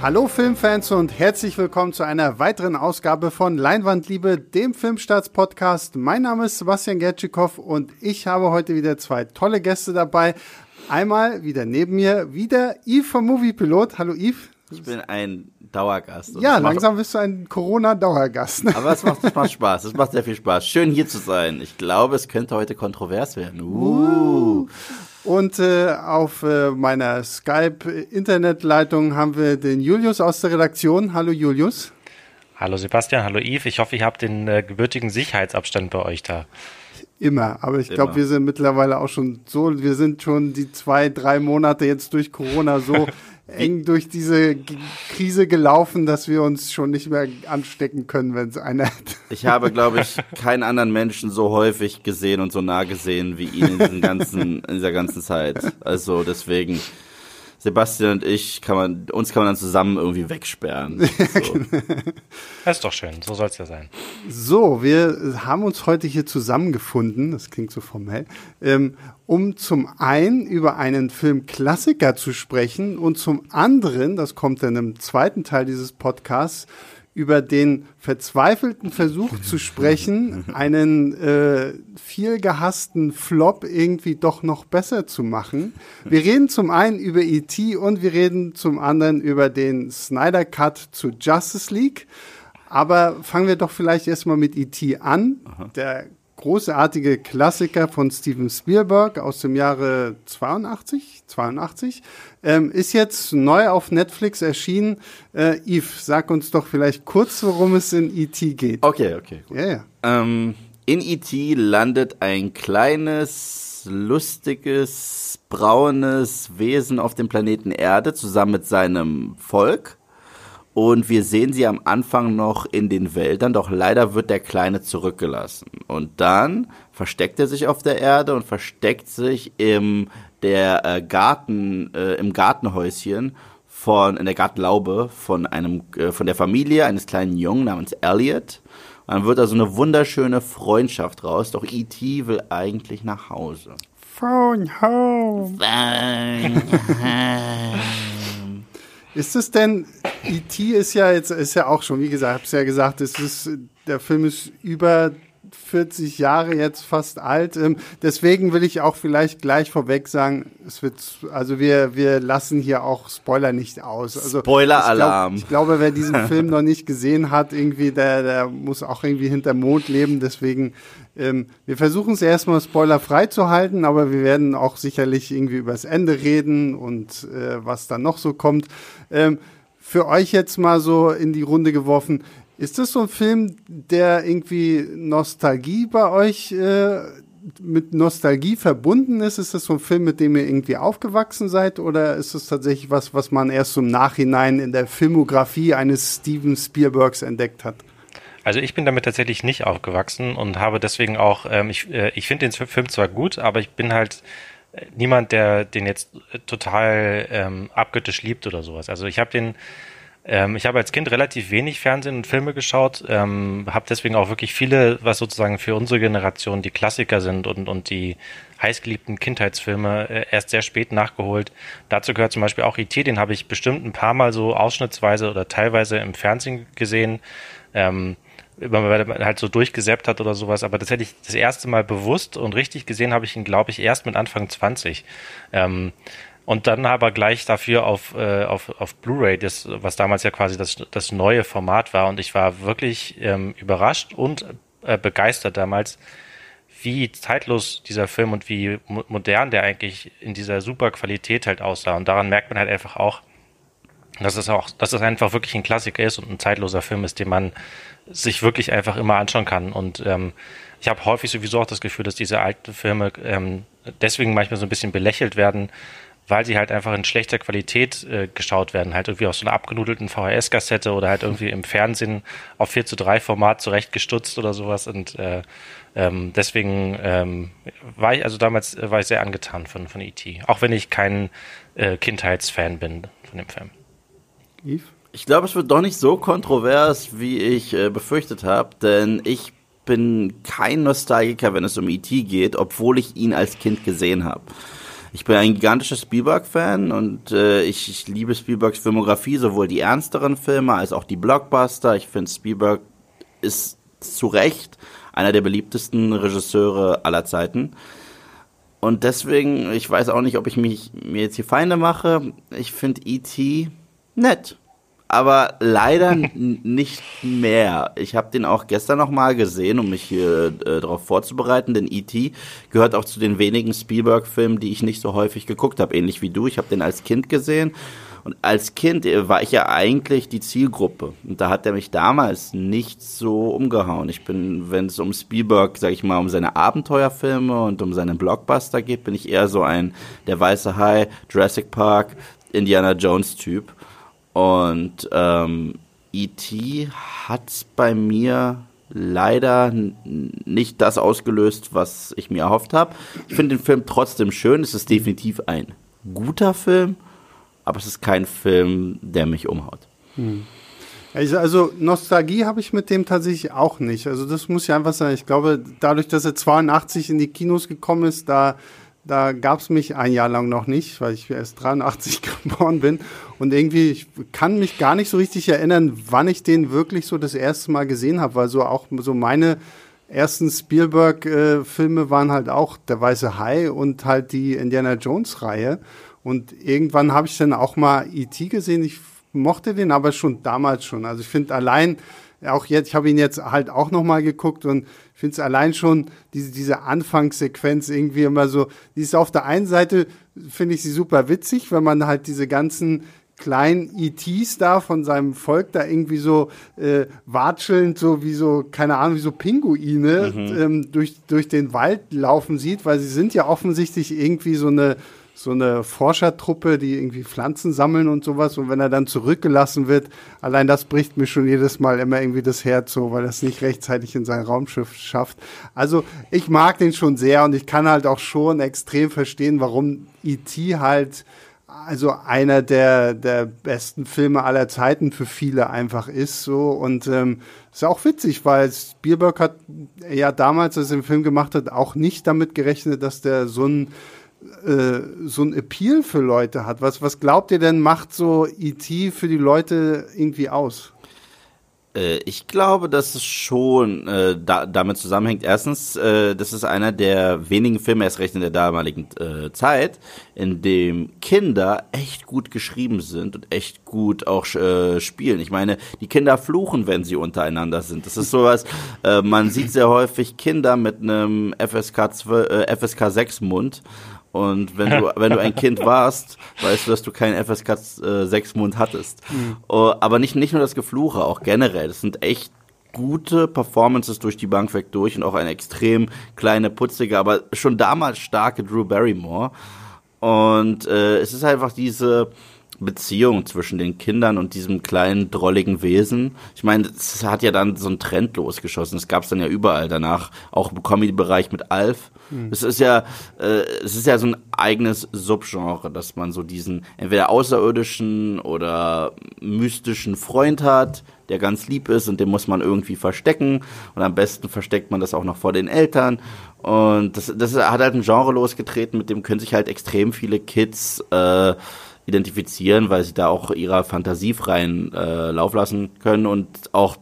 Hallo Filmfans und herzlich willkommen zu einer weiteren Ausgabe von Leinwandliebe, dem Filmstarts-Podcast. Mein Name ist Sebastian Gertschikow und ich habe heute wieder zwei tolle Gäste dabei. Einmal wieder neben mir, wieder Yves vom Moviepilot. Hallo Yves. Ich bin ein Dauergast. Ja, langsam bist du ein Corona-Dauergast. Aber es macht, es macht Spaß. Es macht sehr viel Spaß. Schön hier zu sein. Ich glaube, es könnte heute kontrovers werden. Uh. Und äh, auf äh, meiner Skype-Internetleitung haben wir den Julius aus der Redaktion. Hallo Julius. Hallo Sebastian, hallo Yves. Ich hoffe, ihr habt den äh, gebürtigen Sicherheitsabstand bei euch da. Immer, aber ich glaube, wir sind mittlerweile auch schon so, wir sind schon die zwei, drei Monate jetzt durch Corona so eng durch diese Krise gelaufen, dass wir uns schon nicht mehr anstecken können, wenn es einer hat. Ich habe, glaube ich, keinen anderen Menschen so häufig gesehen und so nah gesehen wie ihn in, ganzen, in dieser ganzen Zeit. Also deswegen Sebastian und ich kann man, uns kann man dann zusammen irgendwie wegsperren. So. das ist doch schön, so soll es ja sein. So, wir haben uns heute hier zusammengefunden, das klingt so formell, ähm, um zum einen über einen Filmklassiker zu sprechen und zum anderen, das kommt dann im zweiten Teil dieses Podcasts, über den verzweifelten Versuch zu sprechen, einen äh, viel gehassten Flop irgendwie doch noch besser zu machen. Wir reden zum einen über E.T. und wir reden zum anderen über den Snyder Cut zu Justice League. Aber fangen wir doch vielleicht erstmal mit E.T. an. Aha. Der großartige Klassiker von Steven Spielberg aus dem Jahre 82, 82, ähm, ist jetzt neu auf Netflix erschienen. Äh, Yves, sag uns doch vielleicht kurz, worum es in E.T. geht. Okay, okay. Ja, ja. Ähm, in E.T. landet ein kleines, lustiges, braunes Wesen auf dem Planeten Erde zusammen mit seinem Volk. Und wir sehen sie am Anfang noch in den Wäldern, doch leider wird der Kleine zurückgelassen. Und dann versteckt er sich auf der Erde und versteckt sich im der äh, Garten, äh, im Gartenhäuschen von, in der Gartenlaube von einem, äh, von der Familie eines kleinen Jungen namens Elliot. Und dann wird da so eine wunderschöne Freundschaft raus, doch E.T. will eigentlich nach Hause. Phone home. Phone home. Ist es denn, E.T. ist ja jetzt, ist ja auch schon, wie gesagt, hab's ja gesagt, es ist, der Film ist über 40 Jahre jetzt fast alt. Ähm, deswegen will ich auch vielleicht gleich vorweg sagen, es wird, also wir, wir lassen hier auch Spoiler nicht aus. Also Spoiler-Alarm. Ich, glaub, ich, glaube, wer diesen Film noch nicht gesehen hat, irgendwie, der, der muss auch irgendwie hinterm Mond leben. Deswegen, ähm, wir versuchen es erstmal spoilerfrei zu halten, aber wir werden auch sicherlich irgendwie übers Ende reden und äh, was dann noch so kommt. Ähm, für euch jetzt mal so in die Runde geworfen, ist das so ein Film, der irgendwie Nostalgie bei euch äh, mit Nostalgie verbunden ist? Ist das so ein Film, mit dem ihr irgendwie aufgewachsen seid? Oder ist es tatsächlich was, was man erst im Nachhinein in der Filmografie eines Steven Spielbergs entdeckt hat? Also ich bin damit tatsächlich nicht aufgewachsen und habe deswegen auch, ähm, ich, äh, ich finde den Film zwar gut, aber ich bin halt äh, niemand, der den jetzt total ähm, abgöttisch liebt oder sowas. Also ich habe den ähm, ich habe als Kind relativ wenig Fernsehen und Filme geschaut, ähm, habe deswegen auch wirklich viele, was sozusagen für unsere Generation die Klassiker sind und, und die heißgeliebten Kindheitsfilme äh, erst sehr spät nachgeholt. Dazu gehört zum Beispiel auch IT, den habe ich bestimmt ein paar Mal so ausschnittsweise oder teilweise im Fernsehen gesehen. Ähm, weil man halt so durchgesäppt hat oder sowas, aber das hätte ich das erste Mal bewusst und richtig gesehen habe ich ihn, glaube ich, erst mit Anfang 20. Ähm, und dann aber gleich dafür auf, äh, auf, auf Blu-ray, das, was damals ja quasi das, das neue Format war. Und ich war wirklich ähm, überrascht und äh, begeistert damals, wie zeitlos dieser Film und wie modern der eigentlich in dieser super Qualität halt aussah. Und daran merkt man halt einfach auch, dass es auch, dass es einfach wirklich ein Klassiker ist und ein zeitloser Film ist, den man sich wirklich einfach immer anschauen kann. Und ähm, ich habe häufig sowieso auch das Gefühl, dass diese alten Filme ähm, deswegen manchmal so ein bisschen belächelt werden, weil sie halt einfach in schlechter Qualität äh, geschaut werden, halt irgendwie aus so einer abgenudelten VHS-Kassette oder halt irgendwie im Fernsehen auf 4 zu 3 Format zurechtgestutzt oder sowas und äh, ähm, deswegen ähm, war ich, also damals äh, war ich sehr angetan von, von E.T., auch wenn ich kein äh, Kindheitsfan bin von dem Film. Yves? Ich glaube, es wird doch nicht so kontrovers, wie ich äh, befürchtet habe, denn ich bin kein Nostalgiker, wenn es um E.T. geht, obwohl ich ihn als Kind gesehen habe. Ich bin ein gigantischer Spielberg-Fan und äh, ich, ich liebe Spielbergs Filmografie, sowohl die ernsteren Filme als auch die Blockbuster. Ich finde, Spielberg ist zu Recht einer der beliebtesten Regisseure aller Zeiten. Und deswegen, ich weiß auch nicht, ob ich mich mir jetzt hier Feinde mache. Ich finde E.T. nett. Aber leider nicht mehr. Ich habe den auch gestern noch mal gesehen, um mich hier äh, darauf vorzubereiten, denn E.T. gehört auch zu den wenigen Spielberg-Filmen, die ich nicht so häufig geguckt habe, ähnlich wie du. Ich habe den als Kind gesehen und als Kind äh, war ich ja eigentlich die Zielgruppe. Und da hat er mich damals nicht so umgehauen. Ich bin, wenn es um Spielberg, sag ich mal, um seine Abenteuerfilme und um seinen Blockbuster geht, bin ich eher so ein der weiße Hai, Jurassic Park, Indiana Jones Typ. Und ähm, E.T. hat bei mir leider nicht das ausgelöst, was ich mir erhofft habe. Ich finde den Film trotzdem schön. Es ist definitiv ein guter Film aber es ist kein Film, der mich umhaut. Hm. Also Nostalgie habe ich mit dem tatsächlich auch nicht. Also das muss ich einfach sagen. Ich glaube, dadurch, dass er 82 in die Kinos gekommen ist, da, da gab es mich ein Jahr lang noch nicht, weil ich erst 83 geboren bin. Und irgendwie, ich kann mich gar nicht so richtig erinnern, wann ich den wirklich so das erste Mal gesehen habe, weil so auch so meine ersten Spielberg-Filme äh, waren halt auch Der Weiße Hai und halt die Indiana Jones-Reihe. Und irgendwann habe ich dann auch mal E.T. gesehen. Ich mochte den aber schon damals schon. Also ich finde allein, auch jetzt, ich habe ihn jetzt halt auch nochmal geguckt und ich finde es allein schon, diese, diese Anfangssequenz irgendwie immer so, die ist auf der einen Seite, finde ich sie super witzig, wenn man halt diese ganzen kleinen ETs da von seinem Volk da irgendwie so äh, watschelnd, so wie so, keine Ahnung, wie so Pinguine mhm. ähm, durch, durch den Wald laufen sieht, weil sie sind ja offensichtlich irgendwie so eine so eine Forschertruppe, die irgendwie Pflanzen sammeln und sowas. Und wenn er dann zurückgelassen wird, allein das bricht mir schon jedes Mal immer irgendwie das Herz so, weil er es nicht rechtzeitig in sein Raumschiff schafft. Also ich mag den schon sehr und ich kann halt auch schon extrem verstehen, warum E.T. halt also einer der, der besten Filme aller Zeiten für viele einfach ist so und ähm, ist auch witzig, weil Spielberg hat ja damals, als er den Film gemacht hat, auch nicht damit gerechnet, dass der so ein äh, so ein Appeal für Leute hat. Was, was glaubt ihr denn, macht so E.T. für die Leute irgendwie aus? Äh, ich glaube, dass es schon äh, da, damit zusammenhängt. Erstens, äh, das ist einer der wenigen Filme, erst recht in der damaligen äh, Zeit, in dem Kinder echt gut geschrieben sind und echt gut auch äh, spielen. Ich meine, die Kinder fluchen, wenn sie untereinander sind. Das ist sowas, äh, man sieht sehr häufig Kinder mit einem FSK, 12, äh, FSK 6 Mund und wenn du, wenn du ein Kind warst, weißt du, dass du keinen FSK 6 äh, Mund hattest. Mhm. Uh, aber nicht, nicht nur das Gefluche, auch generell. Das sind echt gute Performances durch die Bank weg durch und auch eine extrem kleine, putzige, aber schon damals starke Drew Barrymore. Und äh, es ist einfach diese, Beziehung zwischen den Kindern und diesem kleinen, drolligen Wesen. Ich meine, es hat ja dann so einen Trend losgeschossen. Es gab es dann ja überall danach, auch im Comedy-Bereich mit Alf. Mhm. Es ist ja, äh, es ist ja so ein eigenes Subgenre, dass man so diesen entweder außerirdischen oder mystischen Freund hat, der ganz lieb ist und den muss man irgendwie verstecken. Und am besten versteckt man das auch noch vor den Eltern. Und das, das hat halt ein Genre losgetreten, mit dem können sich halt extrem viele Kids äh, identifizieren, weil sie da auch ihrer Fantasie freien äh, Lauf lassen können und auch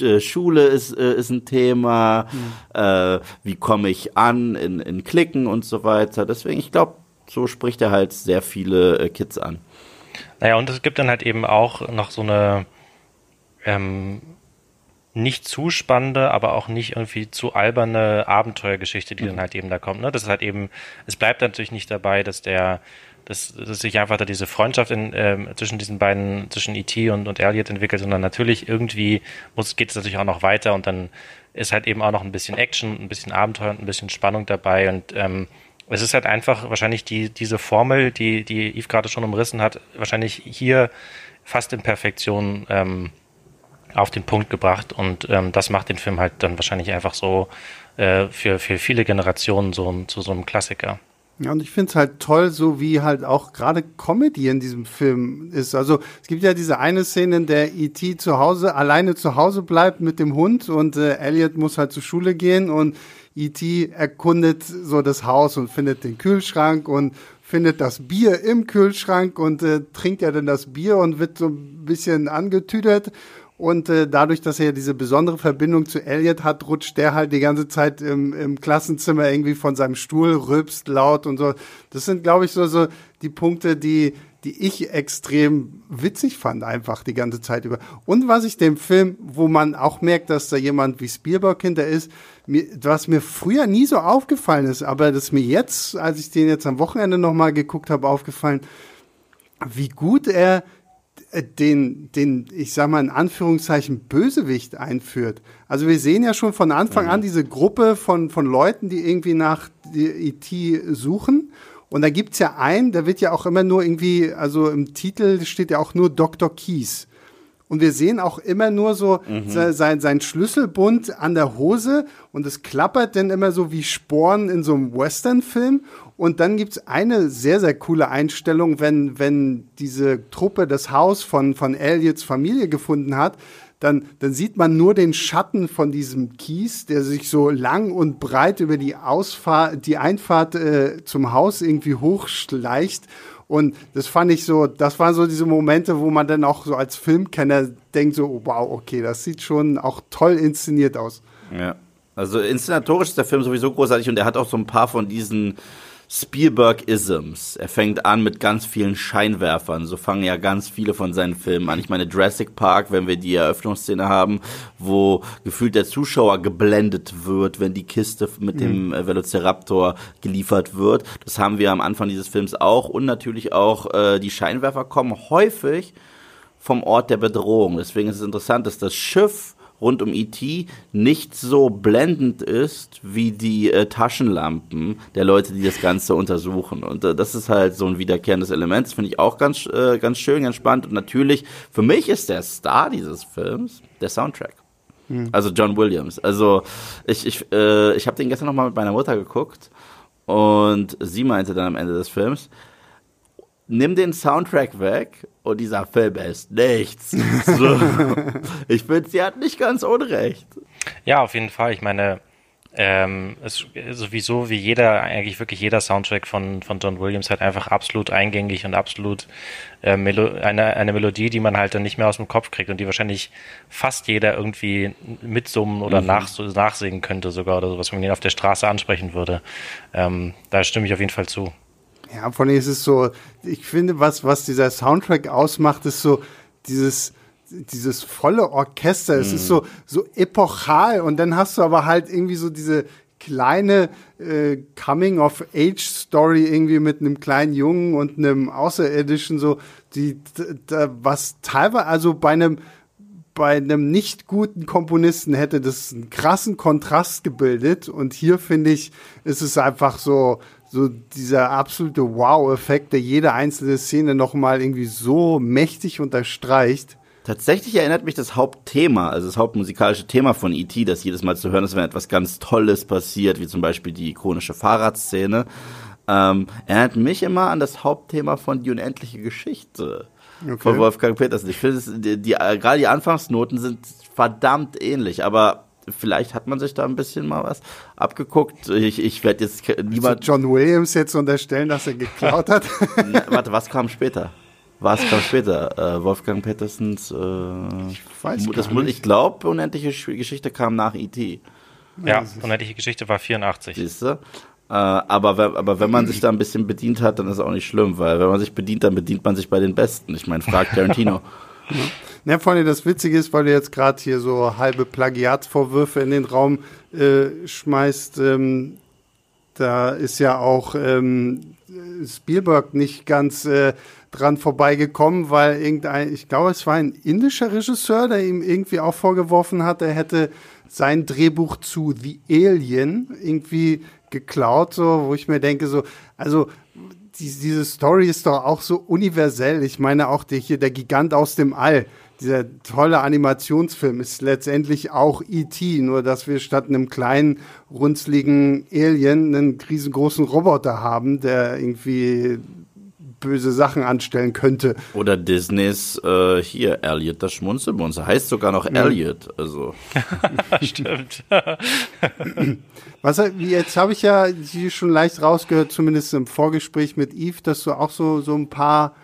äh, Schule ist, äh, ist ein Thema, mhm. äh, wie komme ich an in, in Klicken und so weiter. Deswegen, ich glaube, so spricht er halt sehr viele äh, Kids an. Naja, und es gibt dann halt eben auch noch so eine ähm, nicht zu spannende, aber auch nicht irgendwie zu alberne Abenteuergeschichte, die mhm. dann halt eben da kommt. Ne? Das ist halt eben, es bleibt natürlich nicht dabei, dass der dass, dass sich einfach da diese Freundschaft in, ähm, zwischen diesen beiden, zwischen E.T. und, und Elliot entwickelt, sondern natürlich irgendwie muss, geht es natürlich auch noch weiter und dann ist halt eben auch noch ein bisschen Action, ein bisschen Abenteuer und ein bisschen Spannung dabei und ähm, es ist halt einfach wahrscheinlich die, diese Formel, die, die Yves gerade schon umrissen hat, wahrscheinlich hier fast in Perfektion ähm, auf den Punkt gebracht und ähm, das macht den Film halt dann wahrscheinlich einfach so äh, für, für viele Generationen so zu so einem Klassiker. Ja, und ich finde es halt toll, so wie halt auch gerade Comedy in diesem Film ist. Also es gibt ja diese eine Szene, in der E.T. zu Hause, alleine zu Hause bleibt mit dem Hund und äh, Elliot muss halt zur Schule gehen und E.T. erkundet so das Haus und findet den Kühlschrank und findet das Bier im Kühlschrank und äh, trinkt ja dann das Bier und wird so ein bisschen angetüdert. Und äh, dadurch, dass er diese besondere Verbindung zu Elliot hat, rutscht der halt die ganze Zeit im, im Klassenzimmer irgendwie von seinem Stuhl, rülpst laut und so. Das sind, glaube ich, so, so die Punkte, die, die ich extrem witzig fand, einfach die ganze Zeit über. Und was ich dem Film, wo man auch merkt, dass da jemand wie Spielberg hinter ist, mir, was mir früher nie so aufgefallen ist, aber das mir jetzt, als ich den jetzt am Wochenende nochmal geguckt habe, aufgefallen, wie gut er den, den, ich sag mal in Anführungszeichen, Bösewicht einführt. Also wir sehen ja schon von Anfang mhm. an diese Gruppe von, von Leuten, die irgendwie nach E.T. suchen. Und da gibt's ja einen, der wird ja auch immer nur irgendwie, also im Titel steht ja auch nur Dr. Keys. Und wir sehen auch immer nur so mhm. sein, sein Schlüsselbund an der Hose und es klappert dann immer so wie Sporen in so einem Western-Film. Und dann gibt's eine sehr, sehr coole Einstellung, wenn, wenn diese Truppe das Haus von, von Elliots Familie gefunden hat, dann, dann sieht man nur den Schatten von diesem Kies, der sich so lang und breit über die Ausfahrt, die Einfahrt äh, zum Haus irgendwie hochschleicht. Und das fand ich so, das waren so diese Momente, wo man dann auch so als Filmkenner denkt so, wow, okay, das sieht schon auch toll inszeniert aus. Ja. Also inszenatorisch ist der Film sowieso großartig und er hat auch so ein paar von diesen Spielberg-Isms. Er fängt an mit ganz vielen Scheinwerfern. So fangen ja ganz viele von seinen Filmen an. Ich meine, Jurassic Park, wenn wir die Eröffnungsszene haben, wo gefühlt der Zuschauer geblendet wird, wenn die Kiste mit mhm. dem äh, Velociraptor geliefert wird. Das haben wir am Anfang dieses Films auch. Und natürlich auch äh, die Scheinwerfer kommen häufig vom Ort der Bedrohung. Deswegen ist es interessant, dass das Schiff rund um E.T. nicht so blendend ist wie die äh, Taschenlampen der Leute, die das Ganze untersuchen. Und äh, das ist halt so ein wiederkehrendes Element. Das finde ich auch ganz, äh, ganz schön, ganz spannend. Und natürlich, für mich ist der Star dieses Films der Soundtrack. Hm. Also John Williams. Also ich, ich, äh, ich habe den gestern noch mal mit meiner Mutter geguckt und sie meinte dann am Ende des Films, nimm den Soundtrack weg und dieser Film ist nichts. So. ich finde, sie hat nicht ganz unrecht. Ja, auf jeden Fall. Ich meine, ähm, ist sowieso wie jeder, eigentlich wirklich jeder Soundtrack von, von John Williams halt einfach absolut eingängig und absolut äh, Melo eine, eine Melodie, die man halt dann nicht mehr aus dem Kopf kriegt und die wahrscheinlich fast jeder irgendwie mitsummen oder mhm. nach, nachsingen könnte sogar oder sowas, wenn man ihn auf der Straße ansprechen würde. Ähm, da stimme ich auf jeden Fall zu. Ja, von ist es so, ich finde, was, was dieser Soundtrack ausmacht, ist so dieses, dieses volle Orchester. Es ist mhm. so, so epochal und dann hast du aber halt irgendwie so diese kleine äh, Coming-of-Age-Story irgendwie mit einem kleinen Jungen und einem Außerirdischen, so, die, da, was teilweise, also bei einem, bei einem nicht guten Komponisten hätte das einen krassen Kontrast gebildet und hier finde ich, ist es einfach so, so dieser absolute Wow-Effekt, der jede einzelne Szene nochmal irgendwie so mächtig unterstreicht. Tatsächlich erinnert mich das Hauptthema, also das hauptmusikalische Thema von E.T., das jedes Mal zu hören ist, wenn etwas ganz Tolles passiert, wie zum Beispiel die ikonische Fahrradszene, ähm, erinnert mich immer an das Hauptthema von Die unendliche Geschichte okay. von Wolfgang Petersen. Ich finde, die, die, gerade die Anfangsnoten sind verdammt ähnlich, aber vielleicht hat man sich da ein bisschen mal was abgeguckt. Ich, ich werde jetzt niemand. John Williams jetzt unterstellen, dass er geklaut hat? Na, warte, was kam später? Was kam später? Äh, Wolfgang Petersens. Äh, ich weiß das, nicht. Ich glaube, unendliche Geschichte kam nach E.T. Ja, unendliche Geschichte war 84. Siehst du? Äh, aber, aber wenn man sich da ein bisschen bedient hat, dann ist es auch nicht schlimm, weil wenn man sich bedient, dann bedient man sich bei den Besten. Ich meine, fragt Tarantino. Ja, vor allem das Witzige ist, weil du jetzt gerade hier so halbe Plagiatsvorwürfe in den Raum äh, schmeißt, ähm, da ist ja auch ähm, Spielberg nicht ganz äh, dran vorbeigekommen, weil irgendein, ich glaube, es war ein indischer Regisseur, der ihm irgendwie auch vorgeworfen hat, er hätte sein Drehbuch zu The Alien irgendwie geklaut, so, wo ich mir denke, so, also diese Story ist doch auch so universell. Ich meine auch der, hier der Gigant aus dem All dieser tolle Animationsfilm ist letztendlich auch E.T., nur dass wir statt einem kleinen, runzligen Alien einen riesengroßen Roboter haben, der irgendwie böse Sachen anstellen könnte. Oder Disneys äh, hier, Elliot, das Schmunzelmonster. Heißt sogar noch Elliot. Also. Stimmt. Was jetzt habe ich ja schon leicht rausgehört, zumindest im Vorgespräch mit Yves, dass du auch so, so ein paar,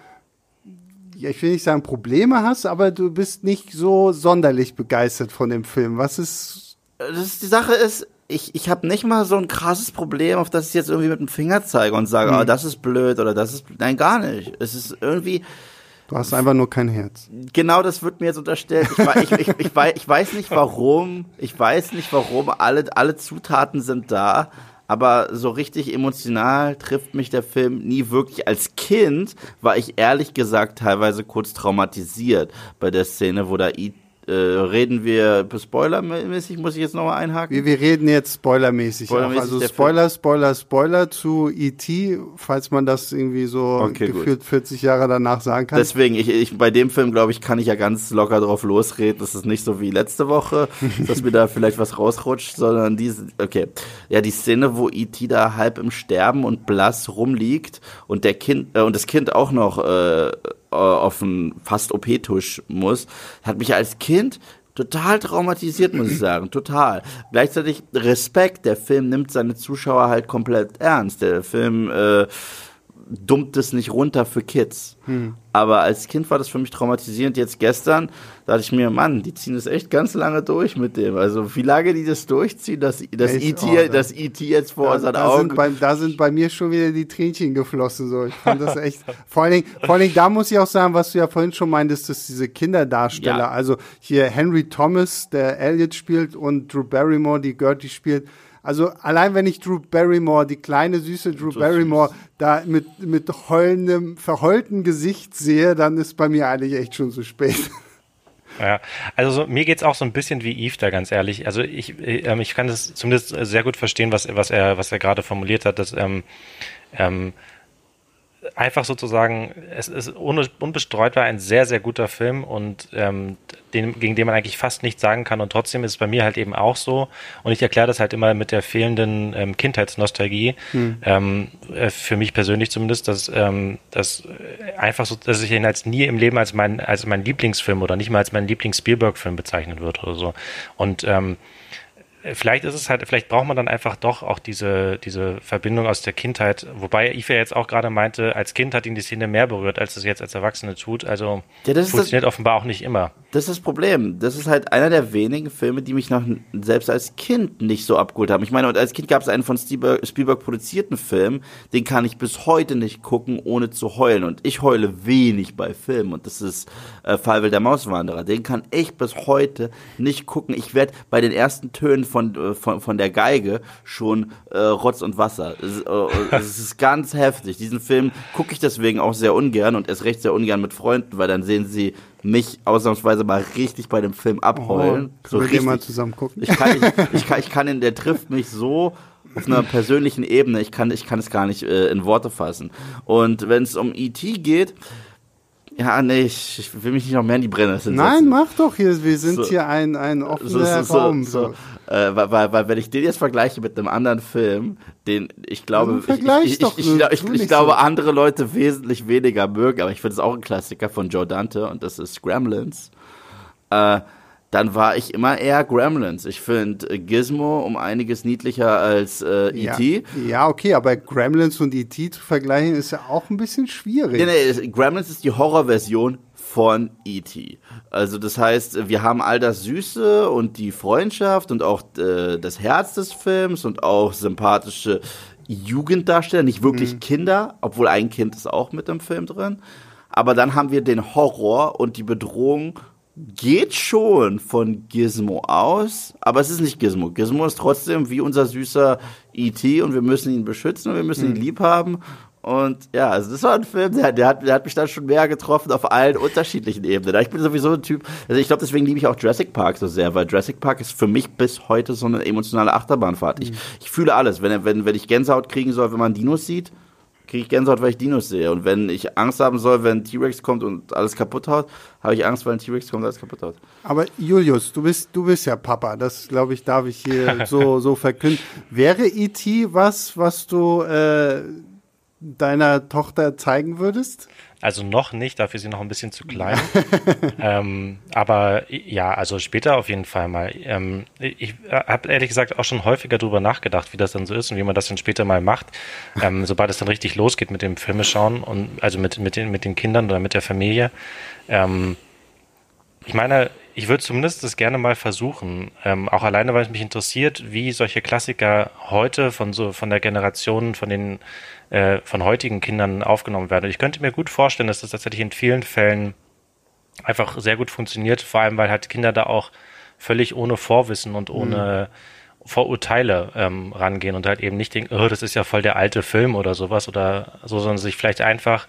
ja, ich will nicht sagen Probleme hast, aber du bist nicht so sonderlich begeistert von dem Film. Was ist. Das ist die Sache ist, ich, ich habe nicht mal so ein krasses Problem, auf das ich jetzt irgendwie mit dem Finger zeige und sage, hm. oh, das ist blöd oder das ist. Nein, gar nicht. Es ist irgendwie. Du hast einfach nur kein Herz. Genau, das wird mir jetzt unterstellt. Ich, ich, ich, ich, weiß, ich weiß nicht warum. Ich weiß nicht warum. Alle, alle Zutaten sind da. Aber so richtig emotional trifft mich der Film nie wirklich. Als Kind war ich ehrlich gesagt teilweise kurz traumatisiert bei der Szene, wo da äh, reden wir spoilermäßig, muss ich jetzt nochmal einhaken? Wir, wir, reden jetzt spoilermäßig. spoilermäßig also Spoiler, Spoiler, Spoiler zu E.T., falls man das irgendwie so okay, gefühlt gut. 40 Jahre danach sagen kann. Deswegen, ich, ich bei dem Film, glaube ich, kann ich ja ganz locker drauf losreden. Das ist nicht so wie letzte Woche, dass mir da vielleicht was rausrutscht, sondern diese, okay. Ja, die Szene, wo E.T. da halb im Sterben und blass rumliegt und der Kind, äh, und das Kind auch noch, äh, äh, auf einen fast OP-Tusch muss, hat mich als Kind total traumatisiert, muss ich sagen. Total. Gleichzeitig Respekt. Der Film nimmt seine Zuschauer halt komplett ernst. Der Film äh, dummt es nicht runter für Kids. Hm. Aber als Kind war das für mich traumatisierend. Jetzt gestern dachte ich mir, Mann, die ziehen das echt ganz lange durch mit dem. Also wie lange die das durchziehen, dass das ET, oh, das ET jetzt vor da, unseren Augen. Sind bei, da sind bei mir schon wieder die Tränchen geflossen. So. Ich fand das echt. vor, allen Dingen, vor allen Dingen, da muss ich auch sagen, was du ja vorhin schon meintest, dass diese Kinderdarsteller, ja. also hier Henry Thomas, der Elliot spielt, und Drew Barrymore, die Gertie spielt, also allein wenn ich Drew Barrymore, die kleine süße Drew so Barrymore, süß. da mit, mit heulendem, verheultem Gesicht sehe, dann ist bei mir eigentlich echt schon zu spät. Ja, also so, mir geht's auch so ein bisschen wie Eve da, ganz ehrlich. Also ich, ähm, ich kann das zumindest sehr gut verstehen, was, was er, was er gerade formuliert hat, dass ähm, ähm, einfach sozusagen, es ist unbestreutbar ein sehr, sehr guter Film und ähm, den, gegen den man eigentlich fast nichts sagen kann. Und trotzdem ist es bei mir halt eben auch so. Und ich erkläre das halt immer mit der fehlenden ähm, Kindheitsnostalgie. Hm. Ähm, äh, für mich persönlich zumindest, dass, ähm, dass einfach so, dass ich ihn als nie im Leben als mein, als mein Lieblingsfilm oder nicht mal als mein Lieblings-Spielberg-Film bezeichnen würde oder so. Und ähm, vielleicht ist es halt, vielleicht braucht man dann einfach doch auch diese, diese Verbindung aus der Kindheit. Wobei Ife jetzt auch gerade meinte, als Kind hat ihn die Szene mehr berührt, als es jetzt als Erwachsene tut. Also ja, das funktioniert das, offenbar auch nicht immer. Das ist das Problem. Das ist halt einer der wenigen Filme, die mich noch selbst als Kind nicht so abgeholt haben. Ich meine, als Kind gab es einen von Spielberg, Spielberg produzierten Film, den kann ich bis heute nicht gucken, ohne zu heulen. Und ich heule wenig bei Filmen. Und das ist äh, Fallwill der Mauswanderer. Den kann ich bis heute nicht gucken. Ich werde bei den ersten Tönen von, äh, von, von der Geige schon äh, Rotz und Wasser. Es, äh, es ist ganz heftig. Diesen Film gucke ich deswegen auch sehr ungern und erst recht sehr ungern mit Freunden, weil dann sehen sie mich ausnahmsweise mal richtig bei dem Film abheulen. Oh, so richtig. mal zusammen gucken? Ich kann, ich, ich, kann, ich kann ihn, der trifft mich so auf einer persönlichen Ebene. Ich kann, ich kann es gar nicht äh, in Worte fassen. Und wenn es um E.T. geht, ja, nee, ich, ich, will mich nicht noch mehr in die Brennnessel setzen. Nein, mach doch hier. Wir sind so, hier ein, ein offener so, Raum. So, äh, weil, weil, weil, wenn ich den jetzt vergleiche mit einem anderen Film, den ich glaube, ja, ich, ich, ich, ich, ich glaube, andere Leute wesentlich weniger mögen, aber ich finde es auch ein Klassiker von Joe Dante und das ist Gremlins. Äh, dann war ich immer eher Gremlins. Ich finde äh, Gizmo um einiges niedlicher als äh, E.T. Ja, ja, okay, aber Gremlins und E.T. zu vergleichen ist ja auch ein bisschen schwierig. Nee, nee, Gremlins ist die Horrorversion von E.T. Also das heißt, wir haben all das Süße und die Freundschaft und auch äh, das Herz des Films und auch sympathische Jugenddarsteller, nicht wirklich mhm. Kinder, obwohl ein Kind ist auch mit im Film drin. Aber dann haben wir den Horror und die Bedrohung geht schon von Gizmo aus, aber es ist nicht Gizmo. Gizmo ist trotzdem wie unser süßer E.T. und wir müssen ihn beschützen und wir müssen mhm. ihn lieb haben. Und ja, also das war ein Film, der, der, hat, der hat mich dann schon mehr getroffen auf allen unterschiedlichen Ebenen. Ich bin sowieso ein Typ, also ich glaube, deswegen liebe ich auch Jurassic Park so sehr, weil Jurassic Park ist für mich bis heute so eine emotionale Achterbahnfahrt. Ich, mhm. ich fühle alles. Wenn, wenn, wenn ich Gänsehaut kriegen soll, wenn man Dinos sieht, kriege ich Gänsehaut, weil ich Dinos sehe. Und wenn ich Angst haben soll, wenn ein T-Rex kommt und alles kaputt haut, habe ich Angst, weil ein T-Rex kommt und alles kaputt haut. Aber Julius, du bist, du bist ja Papa. Das, glaube ich, darf ich hier so, so verkünden. Wäre E.T. was, was du äh, deiner Tochter zeigen würdest? Also noch nicht, dafür ist sie noch ein bisschen zu klein. ähm, aber ja, also später auf jeden Fall mal. Ähm, ich habe ehrlich gesagt auch schon häufiger darüber nachgedacht, wie das dann so ist und wie man das dann später mal macht, ähm, sobald es dann richtig losgeht mit dem Filme schauen und also mit, mit, den, mit den Kindern oder mit der Familie. Ähm, ich meine, ich würde zumindest das gerne mal versuchen, ähm, auch alleine, weil es mich interessiert, wie solche Klassiker heute von so von der Generation, von den äh, von heutigen Kindern aufgenommen werden. Und ich könnte mir gut vorstellen, dass das tatsächlich in vielen Fällen einfach sehr gut funktioniert, vor allem weil halt Kinder da auch völlig ohne Vorwissen und ohne mhm. Vorurteile ähm, rangehen und halt eben nicht denken, oh, das ist ja voll der alte Film oder sowas oder so, sondern sich vielleicht einfach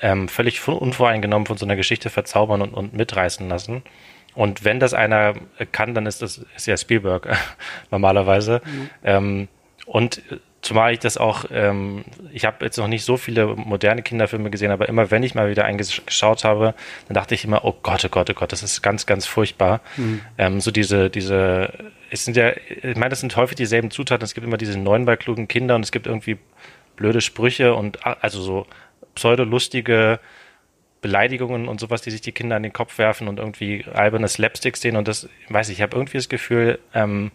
ähm, völlig unvoreingenommen von so einer Geschichte verzaubern und, und mitreißen lassen. Und wenn das einer kann, dann ist das ist ja Spielberg normalerweise. Mhm. Ähm, und zumal ich das auch, ähm, ich habe jetzt noch nicht so viele moderne Kinderfilme gesehen, aber immer wenn ich mal wieder eingeschaut habe, dann dachte ich immer, oh Gott, oh Gott, oh Gott, das ist ganz, ganz furchtbar. Mhm. Ähm, so diese, diese, es sind ja, ich meine, das sind häufig dieselben Zutaten. Es gibt immer diese neunmal klugen Kinder und es gibt irgendwie blöde Sprüche und also so pseudolustige Beleidigungen und sowas, die sich die Kinder an den Kopf werfen und irgendwie alberne Slapsticks sehen. Und das, weiß ich, ich habe irgendwie das Gefühl, ähm,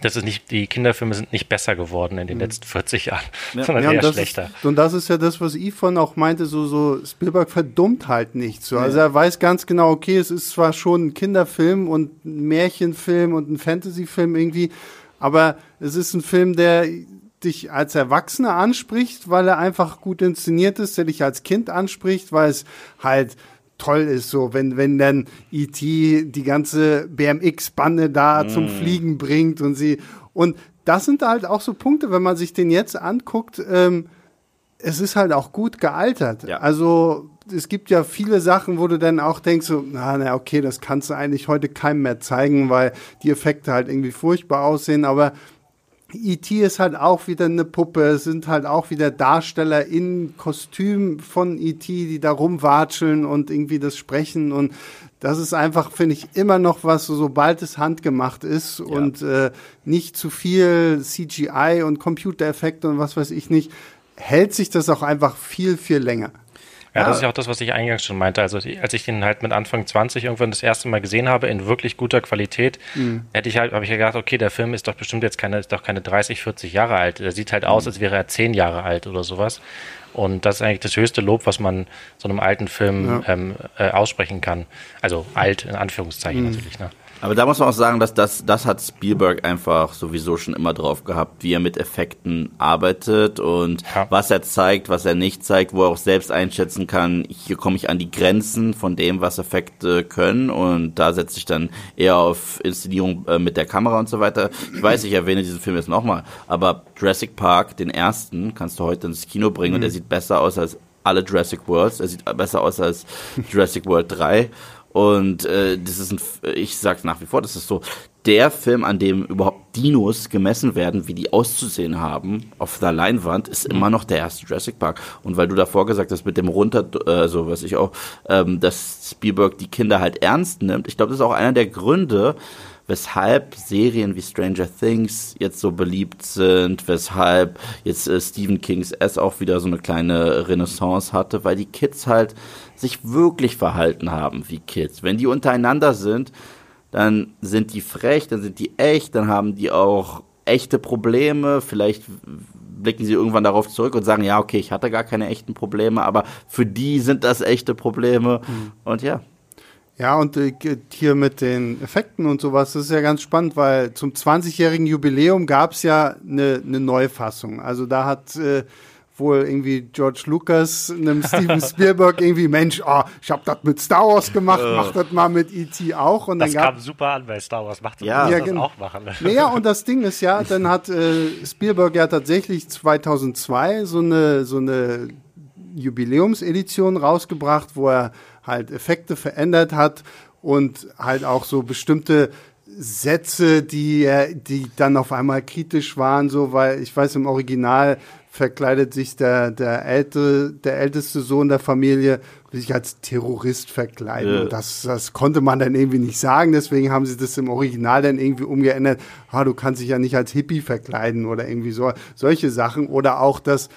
dass es nicht, die Kinderfilme sind nicht besser geworden in den mhm. letzten 40 Jahren, ja. sondern ja, eher schlechter. Ist, und das ist ja das, was Yvonne auch meinte, so, so Spielberg verdummt halt nicht so. Also er weiß ganz genau, okay, es ist zwar schon ein Kinderfilm und ein Märchenfilm und ein Fantasyfilm irgendwie, aber es ist ein Film, der dich als Erwachsener anspricht, weil er einfach gut inszeniert ist, der dich als Kind anspricht, weil es halt toll ist, so wenn wenn dann E.T. die ganze BMX-Bande da mm. zum Fliegen bringt und sie und das sind halt auch so Punkte, wenn man sich den jetzt anguckt, ähm, es ist halt auch gut gealtert. Ja. Also es gibt ja viele Sachen, wo du dann auch denkst, so, na, na, okay, das kannst du eigentlich heute keinem mehr zeigen, weil die Effekte halt irgendwie furchtbar aussehen, aber E.T. ist halt auch wieder eine Puppe, es sind halt auch wieder Darsteller in Kostüm von E.T., die da rumwatscheln und irgendwie das sprechen und das ist einfach, finde ich, immer noch was, so, sobald es handgemacht ist ja. und äh, nicht zu viel CGI und Computereffekte und was weiß ich nicht, hält sich das auch einfach viel, viel länger. Ja, das ist auch das, was ich eingangs schon meinte. Also als ich den halt mit Anfang 20 irgendwann das erste Mal gesehen habe, in wirklich guter Qualität, mhm. hätte ich halt, habe ich ja gedacht, okay, der Film ist doch bestimmt jetzt keine, ist doch keine 30, 40 Jahre alt. Der sieht halt aus, mhm. als wäre er 10 Jahre alt oder sowas. Und das ist eigentlich das höchste Lob, was man so einem alten Film ja. ähm, äh, aussprechen kann. Also alt in Anführungszeichen mhm. natürlich. Ne? Aber da muss man auch sagen, dass das, das hat Spielberg einfach sowieso schon immer drauf gehabt, wie er mit Effekten arbeitet und ja. was er zeigt, was er nicht zeigt, wo er auch selbst einschätzen kann, hier komme ich an die Grenzen von dem, was Effekte können und da setze ich dann eher auf Inszenierung äh, mit der Kamera und so weiter. Ich weiß, ich erwähne diesen Film jetzt nochmal, aber Jurassic Park, den ersten, kannst du heute ins Kino bringen mhm. und er sieht besser aus als alle Jurassic Worlds. Er sieht besser aus als Jurassic World 3. Und äh, das ist ein, ich sag's nach wie vor, das ist so der Film, an dem überhaupt Dinos gemessen werden, wie die auszusehen haben auf der Leinwand, ist immer noch der erste Jurassic Park. Und weil du davor gesagt hast, mit dem runter, äh, so weiß ich auch, ähm, dass Spielberg die Kinder halt ernst nimmt. Ich glaube, das ist auch einer der Gründe, weshalb Serien wie Stranger Things jetzt so beliebt sind, weshalb jetzt äh, Stephen Kings S auch wieder so eine kleine Renaissance hatte, weil die Kids halt sich wirklich verhalten haben wie Kids. Wenn die untereinander sind, dann sind die frech, dann sind die echt, dann haben die auch echte Probleme, vielleicht blicken sie irgendwann darauf zurück und sagen, ja, okay, ich hatte gar keine echten Probleme, aber für die sind das echte Probleme. Mhm. Und ja. Ja, und äh, hier mit den Effekten und sowas, das ist ja ganz spannend, weil zum 20-jährigen Jubiläum gab es ja eine, eine Neufassung. Also da hat äh, wohl irgendwie George Lucas einem Steven Spielberg irgendwie, Mensch, oh, ich habe das mit Star Wars gemacht, mach das mal mit E.T. auch. Und das dann kam super an bei Star Wars, macht ja, ja das genau. auch machen. Naja, und das Ding ist ja, dann hat äh, Spielberg ja tatsächlich 2002 so eine, so eine Jubiläumsedition rausgebracht, wo er halt Effekte verändert hat und halt auch so bestimmte Sätze, die, die dann auf einmal kritisch waren, so, weil ich weiß, im Original verkleidet sich der, der, älte, der älteste Sohn der Familie sich als Terrorist verkleiden. Ja. Das, das konnte man dann irgendwie nicht sagen, deswegen haben sie das im Original dann irgendwie umgeändert. Ah, du kannst dich ja nicht als Hippie verkleiden oder irgendwie so, solche Sachen. Oder auch, dass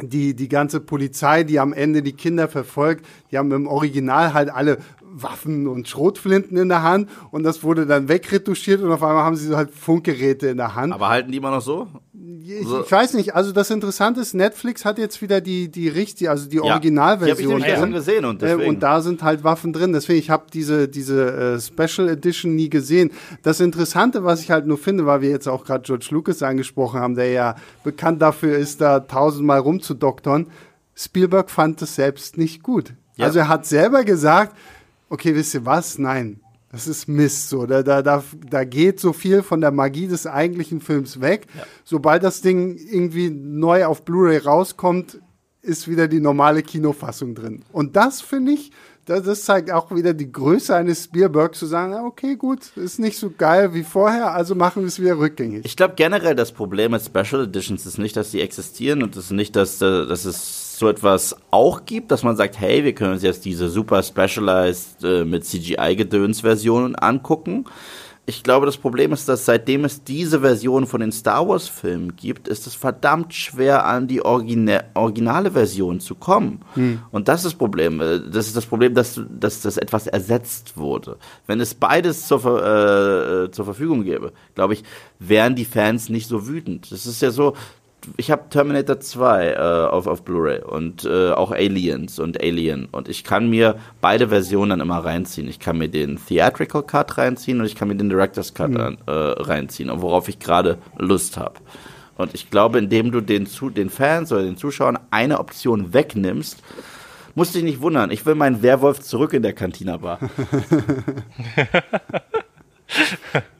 die, die ganze Polizei, die am Ende die Kinder verfolgt, die haben im Original halt alle Waffen und Schrotflinten in der Hand und das wurde dann wegretuschiert und auf einmal haben sie so halt Funkgeräte in der Hand. Aber halten die immer noch so? Ich, ich weiß nicht, also das Interessante ist, Netflix hat jetzt wieder die, die richtige, also die Originalversion die hab ich drin. gesehen und, deswegen. und da sind halt Waffen drin. Deswegen, ich habe diese, diese äh, Special Edition nie gesehen. Das Interessante, was ich halt nur finde, weil wir jetzt auch gerade George Lucas angesprochen haben, der ja bekannt dafür ist, da tausendmal rumzudoktern. Spielberg fand es selbst nicht gut. Ja. Also er hat selber gesagt, okay, wisst ihr was? Nein, das ist Mist. So, da, da, da, da geht so viel von der Magie des eigentlichen Films weg. Ja. Sobald das Ding irgendwie neu auf Blu-ray rauskommt, ist wieder die normale Kinofassung drin. Und das finde ich, das, das, zeigt auch wieder die Größe eines Spielberg zu sagen, okay, gut, ist nicht so geil wie vorher, also machen wir es wieder rückgängig. Ich glaube generell das Problem mit Special Editions ist nicht, dass sie existieren und es ist nicht, dass, dass es so etwas auch gibt, dass man sagt, hey, wir können uns jetzt diese super specialized äh, mit CGI-Gedöns-Versionen angucken. Ich glaube, das Problem ist, dass seitdem es diese Version von den Star Wars-Filmen gibt, ist es verdammt schwer, an die Origina originale Version zu kommen. Hm. Und das ist das Problem. Das ist das Problem, dass, dass das etwas ersetzt wurde. Wenn es beides zur, äh, zur Verfügung gäbe, glaube ich, wären die Fans nicht so wütend. Das ist ja so, ich habe Terminator 2 äh, auf, auf Blu-ray und äh, auch Aliens und Alien und ich kann mir beide Versionen dann immer reinziehen. Ich kann mir den Theatrical Cut reinziehen und ich kann mir den Director's Cut mhm. äh, reinziehen, worauf ich gerade Lust habe. Und ich glaube, indem du den, zu, den Fans oder den Zuschauern eine Option wegnimmst, musst dich nicht wundern. Ich will meinen Werwolf zurück in der Cantina Bar.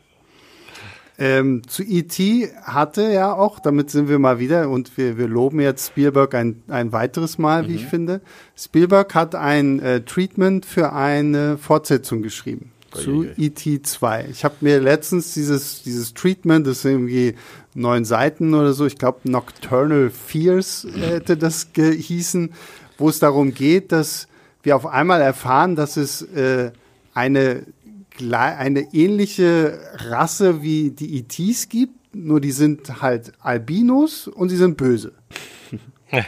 Ähm, zu E.T. hatte ja auch, damit sind wir mal wieder und wir, wir loben jetzt Spielberg ein, ein weiteres Mal, mhm. wie ich mhm. finde. Spielberg hat ein äh, Treatment für eine Fortsetzung geschrieben zu E.T. 2. Ich habe mir letztens dieses, dieses Treatment, das irgendwie neun Seiten oder so, ich glaube Nocturnal Fears hätte das gehießen, wo es darum geht, dass wir auf einmal erfahren, dass es äh, eine eine ähnliche Rasse wie die ETs gibt, nur die sind halt Albinos und sie sind böse.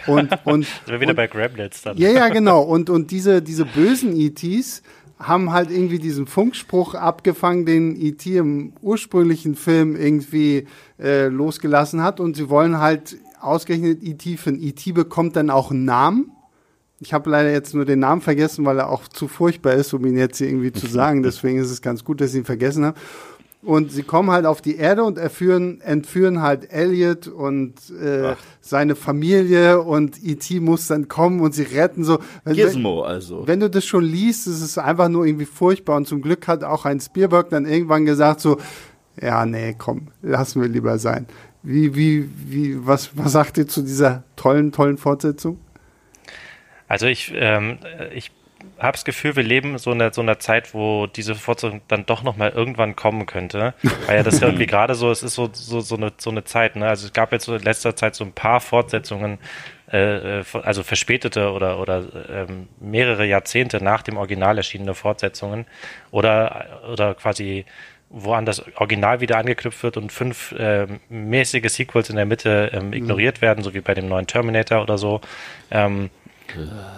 Und, und, sind wir wieder und, bei Grablets dann. Ja, ja, genau. Und, und diese, diese bösen ETs haben halt irgendwie diesen Funkspruch abgefangen, den ET im ursprünglichen Film irgendwie äh, losgelassen hat. Und sie wollen halt ausgerechnet ET finden. ET bekommt dann auch einen Namen ich habe leider jetzt nur den Namen vergessen, weil er auch zu furchtbar ist, um ihn jetzt hier irgendwie zu sagen. Deswegen ist es ganz gut, dass ich ihn vergessen habe. Und sie kommen halt auf die Erde und erführen, entführen halt Elliot und äh, seine Familie und E.T. muss dann kommen und sie retten so. Wenn, Gizmo also. Wenn du das schon liest, ist es einfach nur irgendwie furchtbar und zum Glück hat auch ein Spielberg dann irgendwann gesagt so, ja, nee, komm, lassen wir lieber sein. Wie, wie, wie, was, was sagt ihr zu dieser tollen, tollen Fortsetzung? Also ich, ähm, ich habe das Gefühl, wir leben so in der, so einer Zeit, wo diese Fortsetzung dann doch nochmal irgendwann kommen könnte. Weil ja das ja irgendwie gerade so, es ist so, so, so, eine, so eine Zeit, ne? Also es gab jetzt so in letzter Zeit so ein paar Fortsetzungen, äh, äh also verspätete oder, oder ähm, mehrere Jahrzehnte nach dem Original erschienene Fortsetzungen oder, oder quasi wo an das Original wieder angeknüpft wird und fünf äh, mäßige Sequels in der Mitte ähm, ignoriert mhm. werden, so wie bei dem neuen Terminator oder so. Ähm,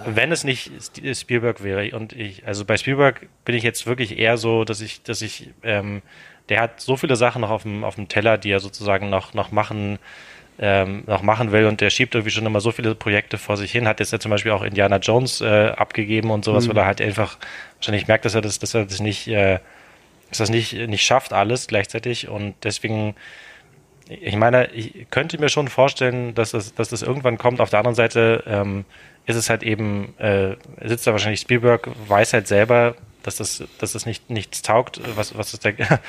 wenn es nicht Spielberg wäre und ich, also bei Spielberg bin ich jetzt wirklich eher so, dass ich, dass ich, ähm, der hat so viele Sachen noch auf dem, auf dem Teller, die er sozusagen noch, noch machen, ähm, noch machen will und der schiebt irgendwie schon immer so viele Projekte vor sich hin, hat jetzt ja zum Beispiel auch Indiana Jones äh, abgegeben und sowas, mhm. weil er halt einfach wahrscheinlich merkt, dass er das, dass er das nicht, äh, dass das nicht, nicht schafft alles gleichzeitig und deswegen ich meine, ich könnte mir schon vorstellen, dass das, dass das irgendwann kommt. Auf der anderen Seite ähm, ist es halt eben, äh, sitzt da wahrscheinlich Spielberg, weiß halt selber, dass das, dass das nicht, nichts taugt, was, was ist der,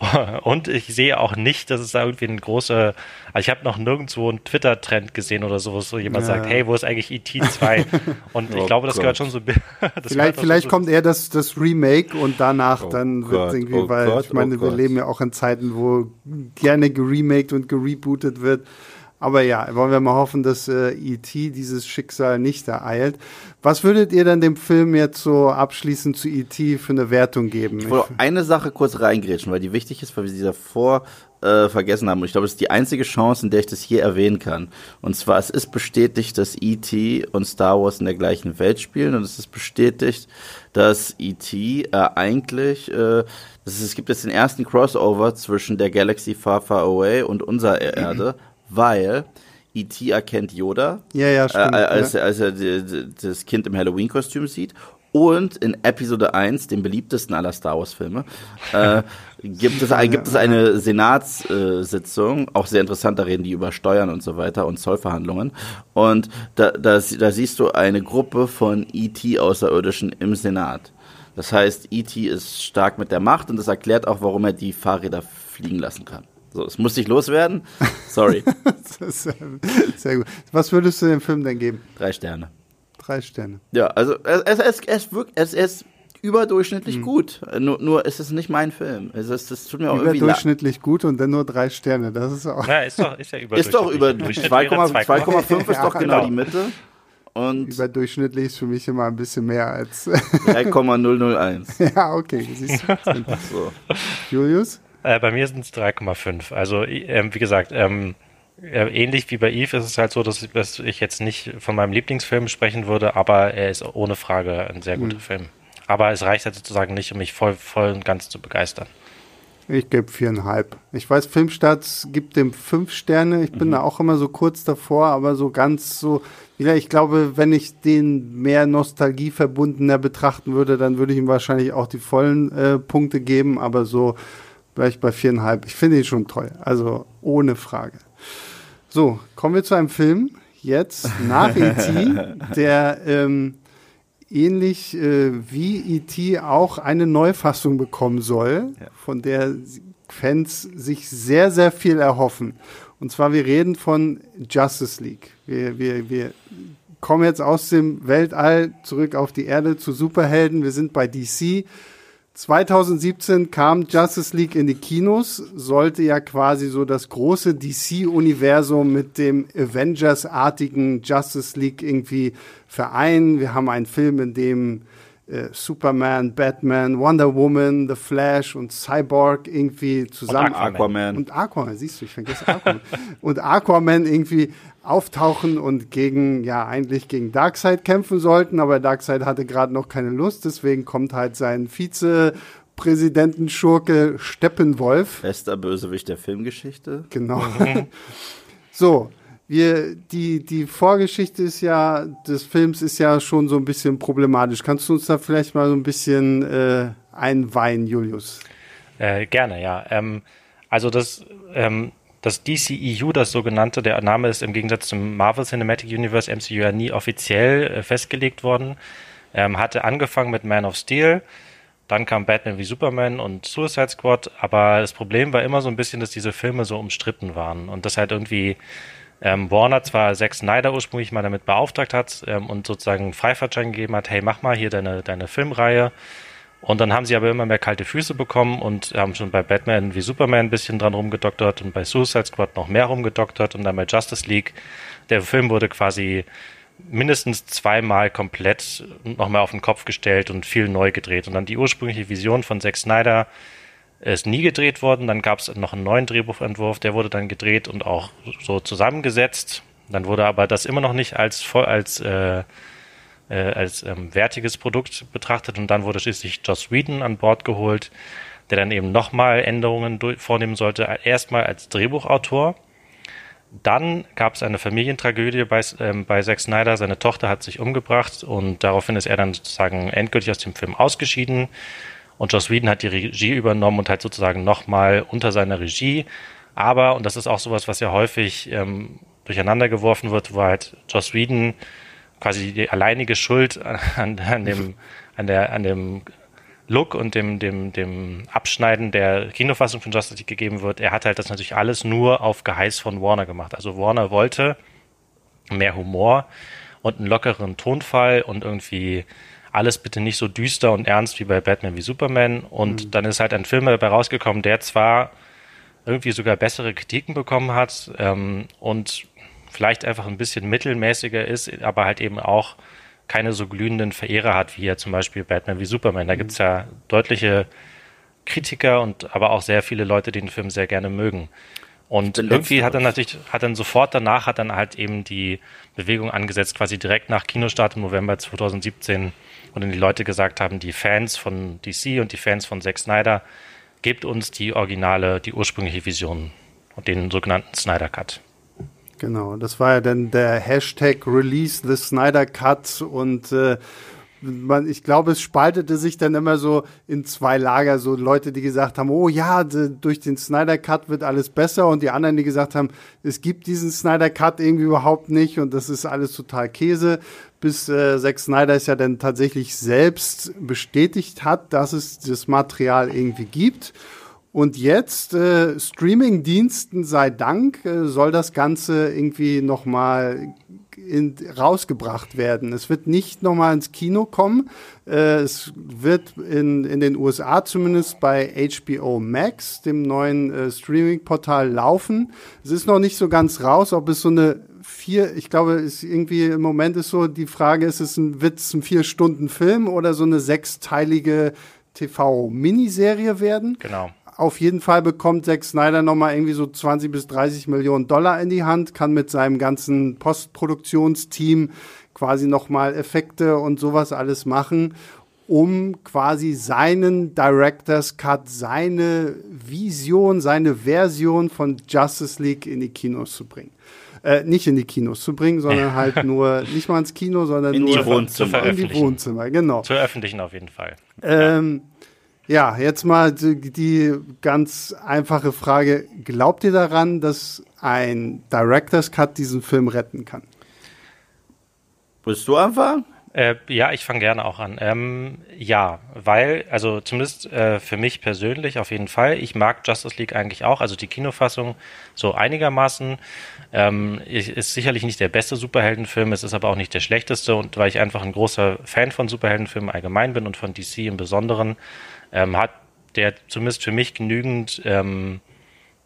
und ich sehe auch nicht, dass es da irgendwie ein großer, also ich habe noch nirgendwo einen Twitter-Trend gesehen oder so, wo jemand ja. sagt, hey, wo ist eigentlich ET 2? Und ich oh glaube, das Gott. gehört schon so. vielleicht vielleicht so kommt eher das, das Remake und danach oh dann wird irgendwie, oh weil Gott, ich meine, oh wir leben ja auch in Zeiten, wo gerne geremaked und gerebootet wird. Aber ja, wollen wir mal hoffen, dass äh, E.T. dieses Schicksal nicht ereilt. Was würdet ihr dann dem Film jetzt so abschließend zu E.T. für eine Wertung geben? Ich wollte eine Sache kurz reingrätschen, weil die wichtig ist, weil wir sie davor äh, vergessen haben. Und ich glaube, es ist die einzige Chance, in der ich das hier erwähnen kann. Und zwar, es ist bestätigt, dass E.T. und Star Wars in der gleichen Welt spielen. Und es ist bestätigt, dass E.T. Äh, eigentlich, äh, es gibt jetzt den ersten Crossover zwischen der Galaxy Far Far Away und unserer Erde, weil E.T. erkennt Yoda, Ja, ja, stimmt. äh, als, er- als er die, die, das Kind im Halloween-Kostüm sieht. Und in Episode 1, dem beliebtesten aller Star Wars-Filme, äh, gibt, es, ein- gibt es eine Senatssitzung, auch sehr interessant, da reden die über Steuern und so weiter und Zollverhandlungen. Und da, da, da siehst du eine Gruppe von E.T.-Außerirdischen im Senat. Das heißt, E.T. ist stark mit der Macht und das erklärt auch, warum er die Fahrräder fliegen lassen kann. So, es muss nicht loswerden. Sorry, äh, Sehr gut. Was würdest du dem Film denn geben? drei Sterne. Drei Sterne. Ja, also es, es, es, es, wirkt, es, es ist überdurchschnittlich Hm. gut. Nur, nur es ist nicht mein Film. Es ist, das tut mir auch irgendwie leid. Überdurchschnittlich gut und dann nur drei Sterne. Das ist auch Ja, ist doch, ist ja Ist doch über Durchschnitt wäre 2,5 2,5 ist doch genau genau. die Mitte. Und überdurchschnittlich ist für mich immer ein bisschen mehr als. 3,001. ja, okay. Siehst du. So. Julius? Äh, bei mir sind es 3,5. Also, ähm, wie gesagt, ähm, äh, ähnlich wie bei Eve ist es halt so, dass ich, dass ich jetzt nicht von meinem Lieblingsfilm sprechen würde, aber er ist ohne Frage ein sehr guter Film. Aber es reicht halt sozusagen nicht, um mich voll, voll und ganz zu begeistern. Ich gebe viereinhalb. Ich weiß, Filmstarts gibt dem fünf Sterne. Ich bin da auch immer so kurz davor, aber so ganz so. Ich glaube, wenn ich den mehr nostalgieverbundener betrachten würde, dann würde ich ihm wahrscheinlich auch die vollen äh, Punkte geben, aber so vielleicht bei viereinhalb. Ich finde ihn schon toll. Also ohne Frage. So, kommen wir zu einem Film. Jetzt nach E.T., der ähm, ähnlich äh, wie E.T. auch eine Neufassung bekommen soll, von der Fans sich sehr, sehr viel erhoffen. Und zwar, wir reden von Justice League. Wir, wir, wir kommen jetzt aus dem Weltall zurück auf die Erde zu Superhelden. Wir sind bei DC. 2017 kam Justice League in die Kinos, sollte ja quasi so das große DC-Universum mit dem Avengers-artigen Justice League irgendwie vereinen. Wir haben einen Film, in dem Superman, Batman, Wonder Woman, The Flash und Cyborg irgendwie zusammen Aquaman. Aquaman. und Aquaman, siehst du, ich vergesse Aquaman. und Aquaman irgendwie auftauchen und gegen, ja, eigentlich gegen Darkseid kämpfen sollten, aber Darkseid hatte gerade noch keine Lust, deswegen kommt halt sein Vizepräsidentenschurke Steppenwolf. Bester Bösewicht der Filmgeschichte. Genau. so, wir, die, die Vorgeschichte ist ja, des Films ist ja schon so ein bisschen problematisch. Kannst du uns da vielleicht mal so ein bisschen äh, einweihen, Julius? Äh, gerne, ja. Ähm, also das, ähm, das DCEU, das sogenannte, der Name ist im Gegensatz zum Marvel Cinematic Universe MCU ja nie offiziell äh, festgelegt worden. Ähm, hatte angefangen mit Man of Steel, dann kam Batman wie Superman und Suicide Squad, aber das Problem war immer so ein bisschen, dass diese Filme so umstritten waren und das halt irgendwie ähm, Warner zwar Zack Snyder ursprünglich mal damit beauftragt hat ähm, und sozusagen einen Freifahrtschein gegeben hat, hey, mach mal hier deine, deine Filmreihe. Und dann haben sie aber immer mehr kalte Füße bekommen und haben schon bei Batman wie Superman ein bisschen dran rumgedoktert und bei Suicide Squad noch mehr rumgedoktert und dann bei Justice League. Der Film wurde quasi mindestens zweimal komplett nochmal auf den Kopf gestellt und viel neu gedreht. Und dann die ursprüngliche Vision von Zack Snyder ist nie gedreht worden. Dann gab es noch einen neuen Drehbuchentwurf, der wurde dann gedreht und auch so zusammengesetzt. Dann wurde aber das immer noch nicht als als äh, äh, als ähm, wertiges Produkt betrachtet und dann wurde schließlich Joss Whedon an Bord geholt, der dann eben nochmal Änderungen vornehmen sollte. Erstmal als Drehbuchautor. Dann gab es eine Familientragödie bei, ähm, bei Zack Snyder. Seine Tochter hat sich umgebracht und daraufhin ist er dann sozusagen endgültig aus dem Film ausgeschieden. Und Joss Whedon hat die Regie übernommen und halt sozusagen nochmal unter seiner Regie. Aber, und das ist auch sowas, was ja häufig ähm, durcheinander geworfen wird, wo halt Joss Whedon quasi die alleinige Schuld an, an dem, an der, an dem Look und dem, dem, dem Abschneiden der Kinofassung von Justice League gegeben wird. Er hat halt das natürlich alles nur auf Geheiß von Warner gemacht. Also Warner wollte mehr Humor und einen lockeren Tonfall und irgendwie alles bitte nicht so düster und ernst wie bei Batman wie Superman. Und dann ist halt ein Film dabei rausgekommen, der zwar irgendwie sogar bessere Kritiken bekommen hat ähm, und vielleicht einfach ein bisschen mittelmäßiger ist, aber halt eben auch keine so glühenden Verehrer hat, wie ja zum Beispiel Batman wie Superman. Da gibt's ja deutliche Kritiker und aber auch sehr viele Leute, die den Film sehr gerne mögen. Und irgendwie hat dann natürlich, hat dann sofort danach hat dann halt eben die Bewegung angesetzt, quasi direkt nach Kinostart im November 2017, wo dann die Leute gesagt haben, die Fans von DC und die Fans von Zack Snyder, gebt uns die originale, die ursprüngliche Vision und den sogenannten Snyder Cut. Genau, das war ja dann der Hashtag Release the Snyder Cut und äh, man, ich glaube, es spaltete sich dann immer so in zwei Lager, so Leute, die gesagt haben, oh ja, durch den Snyder Cut wird alles besser. Und die anderen, die gesagt haben, es gibt diesen Snyder Cut irgendwie überhaupt nicht. Und das ist alles total Käse, bis äh, Zack Snyder es ja dann tatsächlich selbst bestätigt hat, dass es das Material irgendwie gibt. Und jetzt, äh, Streaming-Diensten sei Dank, äh, soll das Ganze irgendwie nochmal rausgebracht werden. Es wird nicht nochmal ins Kino kommen. Äh, es wird in, in den USA zumindest bei HBO Max, dem neuen äh, Streaming-Portal, laufen. Es ist noch nicht so ganz raus, ob es so eine vier, ich glaube, ist irgendwie im Moment ist so die Frage, ist es ein, es ein vier Stunden Film oder so eine sechsteilige TV-Miniserie werden? Genau auf jeden Fall bekommt Zack Snyder nochmal irgendwie so 20 bis 30 Millionen Dollar in die Hand, kann mit seinem ganzen Postproduktionsteam quasi nochmal Effekte und sowas alles machen, um quasi seinen Director's Cut, seine Vision, seine Version von Justice League in die Kinos zu bringen. Äh, nicht in die Kinos zu bringen, sondern halt nur, nicht mal ins Kino, sondern in nur die Wohnzimmer. in die Wohnzimmer, genau. Zu öffentlichen auf jeden Fall. Ähm, ja, jetzt mal die ganz einfache Frage. Glaubt ihr daran, dass ein Director's Cut diesen Film retten kann? Willst du anfangen? Äh, ja, ich fange gerne auch an. Ähm, ja, weil, also zumindest äh, für mich persönlich auf jeden Fall. Ich mag Justice League eigentlich auch, also die Kinofassung so einigermaßen. Ähm, ist sicherlich nicht der beste Superheldenfilm, es ist aber auch nicht der schlechteste und weil ich einfach ein großer Fan von Superheldenfilmen allgemein bin und von DC im Besonderen, ähm, hat der zumindest für mich genügend ähm,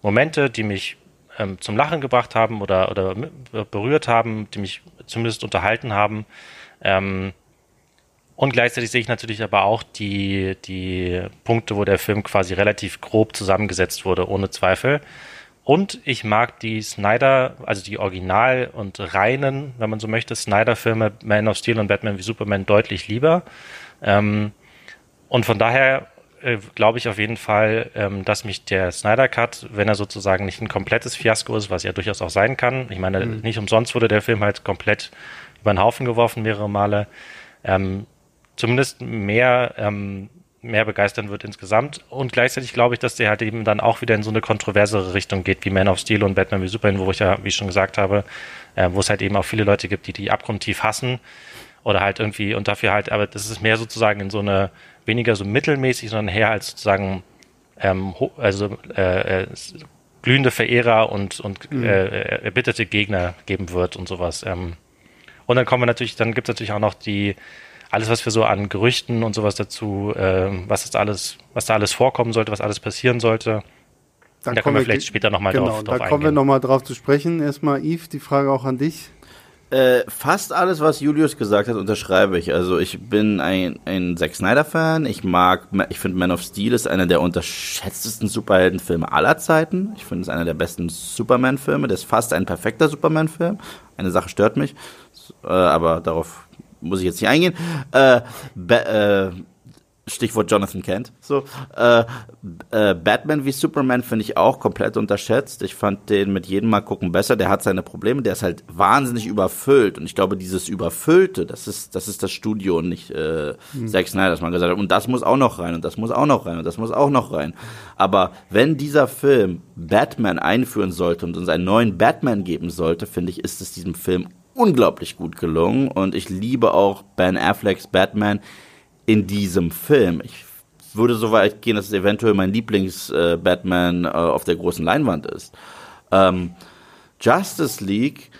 Momente, die mich ähm, zum Lachen gebracht haben oder, oder berührt haben, die mich zumindest unterhalten haben. Ähm, und gleichzeitig sehe ich natürlich aber auch die, die Punkte, wo der Film quasi relativ grob zusammengesetzt wurde, ohne Zweifel. Und ich mag die Snyder, also die Original- und reinen, wenn man so möchte, Snyder-Filme Man of Steel und Batman wie Superman deutlich lieber. Ähm, und von daher äh, glaube ich auf jeden Fall, ähm, dass mich der Snyder Cut, wenn er sozusagen nicht ein komplettes Fiasko ist, was ja durchaus auch sein kann, ich meine, mhm. nicht umsonst wurde der Film halt komplett über den Haufen geworfen mehrere Male, ähm, zumindest mehr, ähm, mehr begeistern wird insgesamt. Und gleichzeitig glaube ich, dass der halt eben dann auch wieder in so eine kontroversere Richtung geht, wie Man of Steel und Batman wie Superman, wo ich ja, wie ich schon gesagt habe, äh, wo es halt eben auch viele Leute gibt, die die abgrundtief hassen oder halt irgendwie und dafür halt, aber das ist mehr sozusagen in so eine weniger so mittelmäßig, sondern eher als sozusagen ähm, also äh, äh, glühende Verehrer und, und mhm. äh, erbitterte Gegner geben wird und sowas. Ähm. Und dann kommen wir natürlich, dann gibt es natürlich auch noch die, alles, was wir so an Gerüchten und sowas dazu, äh, was ist alles, was da alles vorkommen sollte, was alles passieren sollte. Da, da kommen wir vielleicht später nochmal genau, drauf, drauf da kommen wir nochmal drauf zu sprechen. Erstmal, Yves, die Frage auch an dich. Äh, fast alles, was Julius gesagt hat, unterschreibe ich. Also ich bin ein, ein Zack Snyder-Fan. Ich mag, ich finde Man of Steel ist einer der unterschätztesten Superheldenfilme aller Zeiten. Ich finde es einer der besten Superman-Filme. Das ist fast ein perfekter Superman-Film. Eine Sache stört mich, äh, aber darauf muss ich jetzt nicht eingehen. Äh, äh, Stichwort Jonathan Kent. So, äh, äh, Batman wie Superman finde ich auch komplett unterschätzt. Ich fand den mit jedem Mal gucken besser. Der hat seine Probleme. Der ist halt wahnsinnig überfüllt. Und ich glaube, dieses Überfüllte, das ist, das ist das Studio und nicht äh, mhm. Zack Snyder, dass man gesagt hat, und das muss auch noch rein und das muss auch noch rein und das muss auch noch rein. Aber wenn dieser Film Batman einführen sollte und uns einen neuen Batman geben sollte, finde ich, ist es diesem Film unglaublich gut gelungen. Und ich liebe auch Ben Afflecks Batman in diesem Film. Ich würde so weit gehen, dass es eventuell mein Lieblings-Batman äh, äh, auf der großen Leinwand ist. Ähm, Justice League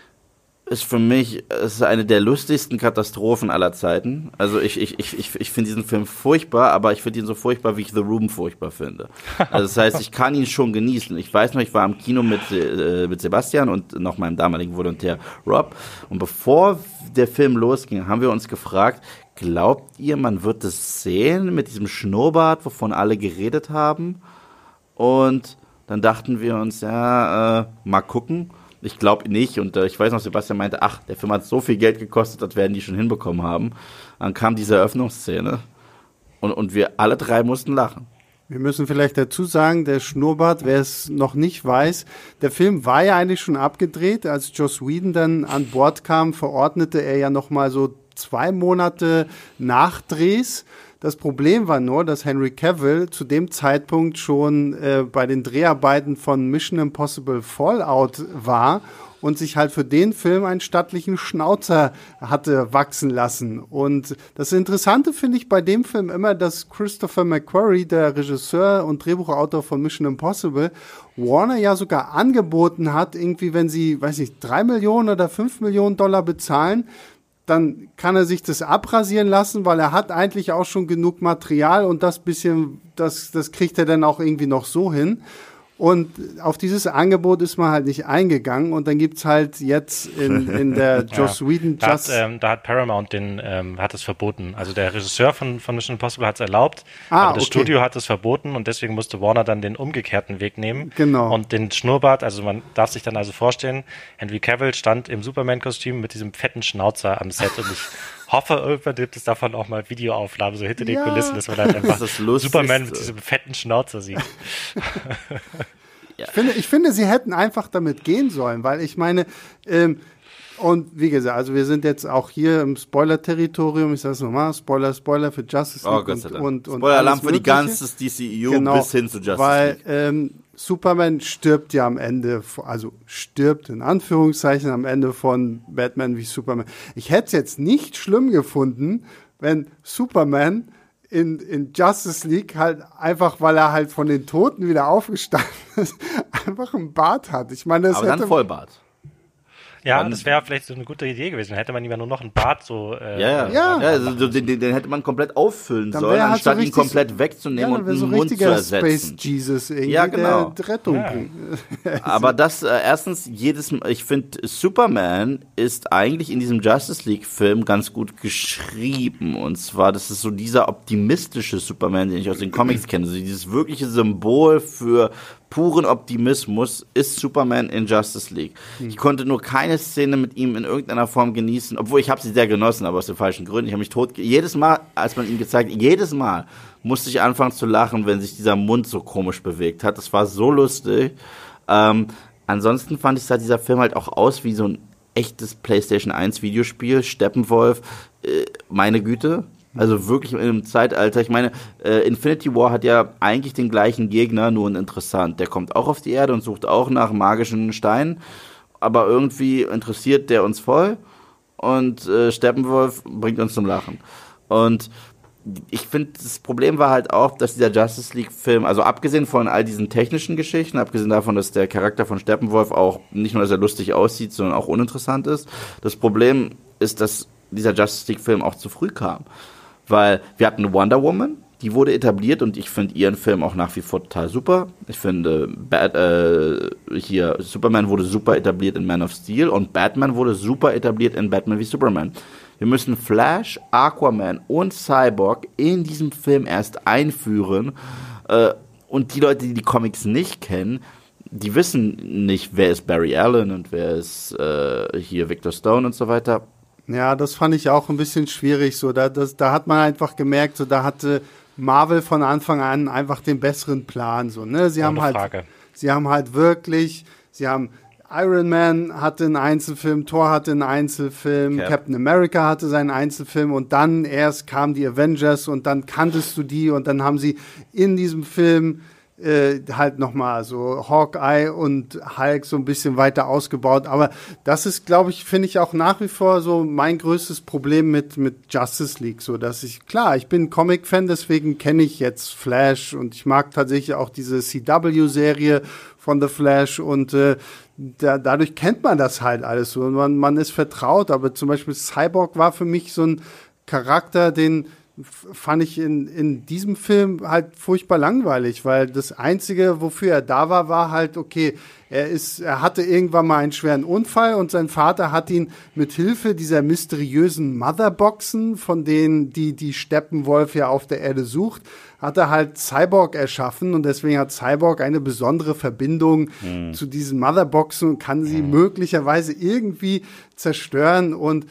ist für mich ist eine der lustigsten Katastrophen aller Zeiten. Also ich, ich, ich, ich, ich finde diesen Film furchtbar, aber ich finde ihn so furchtbar, wie ich The Room furchtbar finde. Also das heißt, ich kann ihn schon genießen. Ich weiß noch, ich war im Kino mit, äh, mit Sebastian und noch meinem damaligen Volontär Rob. Und bevor der Film losging, haben wir uns gefragt, glaubt ihr, man wird es sehen mit diesem Schnurrbart, wovon alle geredet haben? Und dann dachten wir uns, ja, äh, mal gucken. Ich glaube nicht. Und äh, ich weiß noch, Sebastian meinte, ach, der Film hat so viel Geld gekostet, das werden die schon hinbekommen haben. Dann kam diese Eröffnungsszene und, und wir alle drei mussten lachen. Wir müssen vielleicht dazu sagen, der Schnurrbart, wer es noch nicht weiß, der Film war ja eigentlich schon abgedreht. Als Joss Whedon dann an Bord kam, verordnete er ja noch mal so zwei Monate Nachdrehs. Das Problem war nur, dass Henry Cavill zu dem Zeitpunkt schon äh, bei den Dreharbeiten von Mission Impossible Fallout war und sich halt für den Film einen stattlichen Schnauzer hatte wachsen lassen. Und das Interessante finde ich bei dem Film immer, dass Christopher McQuarrie, der Regisseur und Drehbuchautor von Mission Impossible, Warner ja sogar angeboten hat, irgendwie, wenn sie, weiß ich, drei Millionen oder fünf Millionen Dollar bezahlen, dann kann er sich das abrasieren lassen, weil er hat eigentlich auch schon genug Material und das bisschen, das, das kriegt er dann auch irgendwie noch so hin. Und auf dieses Angebot ist man halt nicht eingegangen und dann gibt's halt jetzt in, in der Joss ja, Whedon da hat, ähm, da hat Paramount den, ähm, hat es verboten. Also der Regisseur von, von Mission Impossible hat es erlaubt, ah, aber das okay. Studio hat es verboten und deswegen musste Warner dann den umgekehrten Weg nehmen. Genau. Und den Schnurrbart, also man darf sich dann also vorstellen, Henry Cavill stand im Superman-Kostüm mit diesem fetten Schnauzer am Set und ich hoffe, irgendwann gibt es davon auch mal Videoaufnahmen, so hinter ja. den Kulissen, dass man dann einfach das Superman mit diesem fetten Schnauzer sieht. ja. ich, finde, ich finde, sie hätten einfach damit gehen sollen, weil ich meine, ähm, und wie gesagt, also wir sind jetzt auch hier im Spoiler-Territorium. Ich sage es nochmal, Spoiler, Spoiler für Justice oh, League oh, und, und, und Spoiler-Alarm für die ganze DCEU genau, bis hin zu Justice weil, League. Ähm, Superman stirbt ja am Ende, also stirbt in Anführungszeichen am Ende von Batman wie Superman. Ich hätte es jetzt nicht schlimm gefunden, wenn Superman in, in Justice League halt einfach, weil er halt von den Toten wieder aufgestanden ist, einfach einen Bart hat. Ich meine, das Aber hätte, dann Vollbart. Ja, das wäre vielleicht so eine gute Idee gewesen. Dann hätte man ihm ja nur noch einen Bart so. Äh, ja, ja. ja. ja also, den, den, hätte man komplett auffüllen dann sollen, halt anstatt so ihn komplett wegzunehmen ja, und einen so Mund zu ersetzen. Space Jesus irgendwie, ja, genau. der Rettung ja. Aber das, äh, erstens, jedes, ich finde, Superman ist eigentlich in diesem Justice League-Film ganz gut geschrieben. Und zwar, das ist so dieser optimistische Superman, den ich aus den Comics kenne. Also dieses wirkliche Symbol für puren Optimismus ist Superman in Justice League. Hm. Ich konnte nur keine Szene mit ihm in irgendeiner Form genießen, obwohl ich habe sie sehr genossen, aber aus den falschen Gründen. Ich habe mich tot jedes Mal, als man ihn gezeigt, jedes Mal musste ich anfangen zu lachen, wenn sich dieser Mund so komisch bewegt hat. Das war so lustig. Ähm, ansonsten fand ich sah dieser Film halt auch aus wie so ein echtes PlayStation 1 Videospiel. Steppenwolf, äh, meine Güte, also wirklich im Zeitalter. Ich meine, äh, Infinity War hat ja eigentlich den gleichen Gegner, nur interessant. Der kommt auch auf die Erde und sucht auch nach magischen Steinen, aber irgendwie interessiert der uns voll und äh, Steppenwolf bringt uns zum Lachen. Und ich finde, das Problem war halt auch, dass dieser Justice League-Film, also abgesehen von all diesen technischen Geschichten, abgesehen davon, dass der Charakter von Steppenwolf auch nicht nur, dass er lustig aussieht, sondern auch uninteressant ist. Das Problem ist, dass dieser Justice League-Film auch zu früh kam weil wir hatten Wonder Woman, die wurde etabliert und ich finde ihren Film auch nach wie vor total super. Ich finde, Bad, äh, hier Superman wurde super etabliert in Man of Steel und Batman wurde super etabliert in Batman wie Superman. Wir müssen Flash, Aquaman und Cyborg in diesem Film erst einführen. Äh, und die Leute, die die Comics nicht kennen, die wissen nicht, wer ist Barry Allen und wer ist äh, hier Victor Stone und so weiter. Ja, das fand ich auch ein bisschen schwierig. So, da, das, da hat man einfach gemerkt, so da hatte Marvel von Anfang an einfach den besseren Plan. So, ne? Sie haben halt, Frage. sie haben halt wirklich, sie haben Iron Man hatte einen Einzelfilm, Thor hatte einen Einzelfilm, Cap. Captain America hatte seinen Einzelfilm und dann erst kamen die Avengers und dann kanntest du die und dann haben sie in diesem Film äh, halt nochmal so Hawkeye und Hulk so ein bisschen weiter ausgebaut. Aber das ist, glaube ich, finde ich auch nach wie vor so mein größtes Problem mit, mit Justice League. So, dass ich, klar, ich bin Comic-Fan, deswegen kenne ich jetzt Flash und ich mag tatsächlich auch diese CW-Serie von The Flash und äh, da, dadurch kennt man das halt alles so und man, man ist vertraut. Aber zum Beispiel Cyborg war für mich so ein Charakter, den fand ich in, in diesem Film halt furchtbar langweilig, weil das Einzige, wofür er da war, war halt, okay, er ist, er hatte irgendwann mal einen schweren Unfall und sein Vater hat ihn mit Hilfe dieser mysteriösen Motherboxen, von denen die, die Steppenwolf ja auf der Erde sucht, hat er halt Cyborg erschaffen und deswegen hat Cyborg eine besondere Verbindung mhm. zu diesen Motherboxen und kann sie mhm. möglicherweise irgendwie zerstören und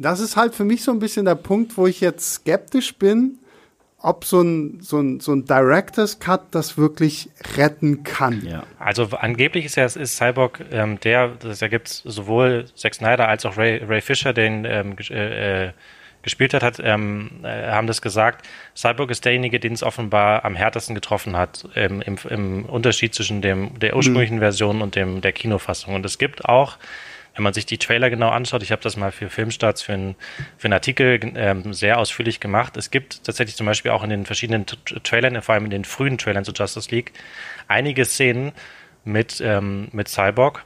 das ist halt für mich so ein bisschen der Punkt, wo ich jetzt skeptisch bin, ob so ein, so ein, so ein Director's Cut das wirklich retten kann. Ja. Also angeblich ist ja ist Cyborg ähm, der, das, da gibt es sowohl Zack Snyder als auch Ray, Ray Fisher, den ähm, äh, äh, gespielt hat, hat ähm, äh, haben das gesagt. Cyborg ist derjenige, den es offenbar am härtesten getroffen hat, ähm, im, im Unterschied zwischen dem der ursprünglichen mhm. Version und dem der Kinofassung. Und es gibt auch wenn man sich die Trailer genau anschaut, ich habe das mal für Filmstarts für, ein, für einen Artikel ähm, sehr ausführlich gemacht. Es gibt tatsächlich zum Beispiel auch in den verschiedenen Trailern, vor allem in den frühen Trailern zu Justice League, einige Szenen mit, ähm, mit Cyborg.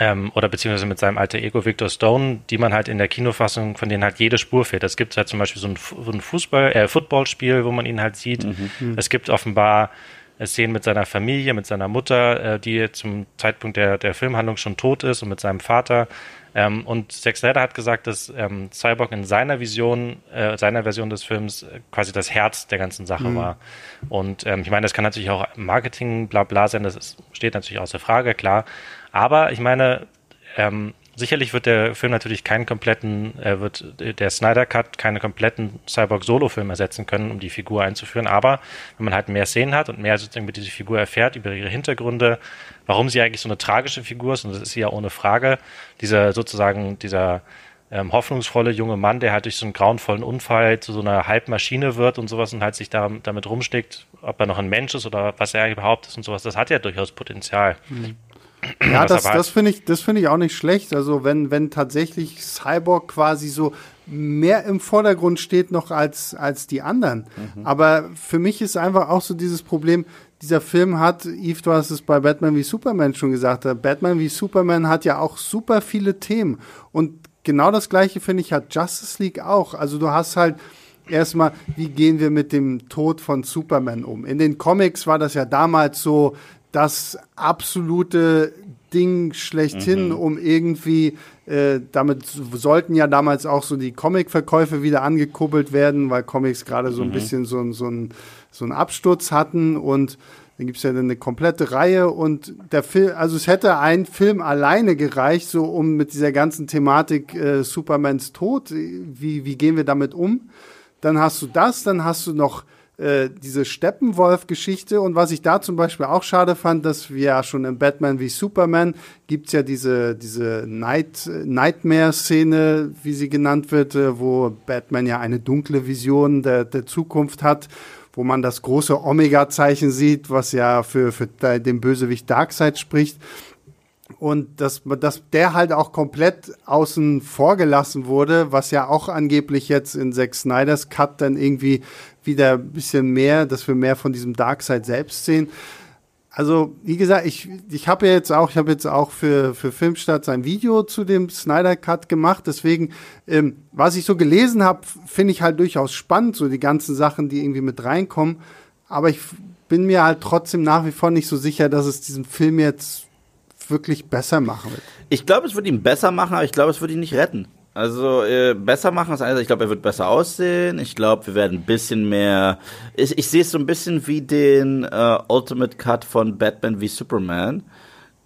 Ähm, oder beziehungsweise mit seinem alter Ego Victor Stone, die man halt in der Kinofassung, von denen halt jede Spur fehlt. Es gibt halt zum Beispiel so ein, so ein Fußball, äh, Footballspiel, wo man ihn halt sieht. Mhm. Es gibt offenbar Szenen mit seiner Familie, mit seiner Mutter, äh, die zum Zeitpunkt der, der Filmhandlung schon tot ist und mit seinem Vater. Ähm, und Zack Snyder hat gesagt, dass ähm, Cyborg in seiner Vision, äh, seiner Version des Films äh, quasi das Herz der ganzen Sache mhm. war. Und ähm, ich meine, das kann natürlich auch Marketing, bla bla sein, das ist, steht natürlich außer Frage, klar. Aber ich meine, ähm, sicherlich wird der Film natürlich keinen kompletten, äh, wird der Snyder Cut keine kompletten Cyborg-Solo-Film ersetzen können, um die Figur einzuführen. Aber wenn man halt mehr Szenen hat und mehr sozusagen über diese Figur erfährt, über ihre Hintergründe, warum sie eigentlich so eine tragische Figur ist, und das ist sie ja ohne Frage, dieser sozusagen, dieser ähm, hoffnungsvolle junge Mann, der halt durch so einen grauenvollen Unfall zu so einer Halbmaschine wird und sowas und halt sich da, damit rumsteckt, ob er noch ein Mensch ist oder was er überhaupt ist und sowas, das hat ja durchaus Potenzial. Mhm. Ja, das, das finde ich, das finde ich auch nicht schlecht. Also wenn, wenn tatsächlich Cyborg quasi so mehr im Vordergrund steht noch als, als die anderen. Mhm. Aber für mich ist einfach auch so dieses Problem, dieser Film hat, Yves, du hast es bei Batman wie Superman schon gesagt, Batman wie Superman hat ja auch super viele Themen. Und genau das gleiche, finde ich, hat Justice League auch. Also du hast halt, erstmal, wie gehen wir mit dem Tod von Superman um? In den Comics war das ja damals so, das absolute Ding schlechthin, mhm. um irgendwie, äh, damit sollten ja damals auch so die Comic-Verkäufe wieder angekuppelt werden, weil Comics gerade so ein mhm. bisschen so, so, ein, so einen Absturz hatten und dann gibt es ja eine komplette Reihe und der Film, also es hätte ein Film alleine gereicht, so um mit dieser ganzen Thematik äh, Supermans Tod, wie, wie gehen wir damit um? Dann hast du das, dann hast du noch äh, diese Steppenwolf-Geschichte und was ich da zum Beispiel auch schade fand, dass wir ja schon in Batman wie Superman gibt's ja diese, diese Night, Nightmare-Szene, wie sie genannt wird, äh, wo Batman ja eine dunkle Vision der, der Zukunft hat wo man das große Omega-Zeichen sieht, was ja für, für den Bösewicht Darkseid spricht. Und dass, dass der halt auch komplett außen vor gelassen wurde, was ja auch angeblich jetzt in Zack Snyders Cut dann irgendwie wieder ein bisschen mehr, dass wir mehr von diesem Darkseid selbst sehen. Also, wie gesagt, ich, ich habe jetzt auch, ich habe jetzt auch für, für Filmstadt ein Video zu dem Snyder Cut gemacht. Deswegen, ähm, was ich so gelesen habe, finde ich halt durchaus spannend, so die ganzen Sachen, die irgendwie mit reinkommen. Aber ich bin mir halt trotzdem nach wie vor nicht so sicher, dass es diesen Film jetzt wirklich besser machen wird. Ich glaube, es wird ihn besser machen, aber ich glaube, es wird ihn nicht retten. Also äh, besser machen ist eine ich glaube, er wird besser aussehen. Ich glaube, wir werden ein bisschen mehr. Ich, ich sehe es so ein bisschen wie den äh, Ultimate Cut von Batman wie Superman.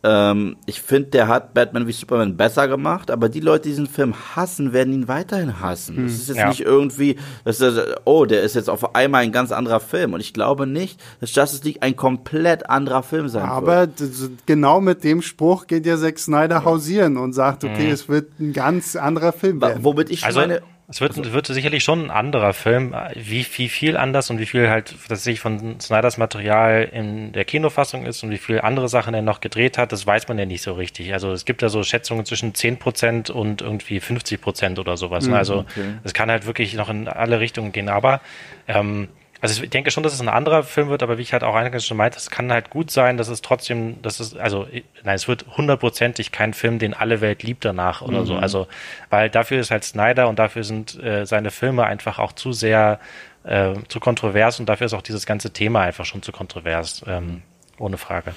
Ähm, ich finde, der hat Batman wie Superman besser gemacht, aber die Leute, die diesen Film hassen, werden ihn weiterhin hassen. Hm, es ist jetzt ja. nicht irgendwie, dass der, oh, der ist jetzt auf einmal ein ganz anderer Film. Und ich glaube nicht, dass Justice League ein komplett anderer Film sein aber wird. Aber genau mit dem Spruch geht ja Zack Snyder hausieren und sagt, okay, mhm. es wird ein ganz anderer Film werden. Womit ich also, meine Es wird, also, wird sicherlich schon ein anderer Film. Wie, wie viel anders und wie viel halt tatsächlich von Snyders Material in der Kinofassung ist und wie viel andere Sachen er noch gedreht hat, das weiß man ja nicht so richtig. Also es gibt ja so Schätzungen zwischen 10% und irgendwie 50% oder sowas. Mhm, also es kann halt wirklich noch in alle Richtungen gehen. Aber ähm, also ich denke schon, dass es ein anderer Film wird, aber wie ich halt auch eingangs schon meinte, es kann halt gut sein, dass es trotzdem, dass es, also, nein, es wird hundertprozentig kein Film, den alle Welt liebt danach oder mhm. so. Also, weil dafür ist halt Snyder und dafür sind äh, seine Filme einfach auch zu sehr, äh, zu kontrovers und dafür ist auch dieses ganze Thema einfach schon zu kontrovers, ähm, ohne Frage.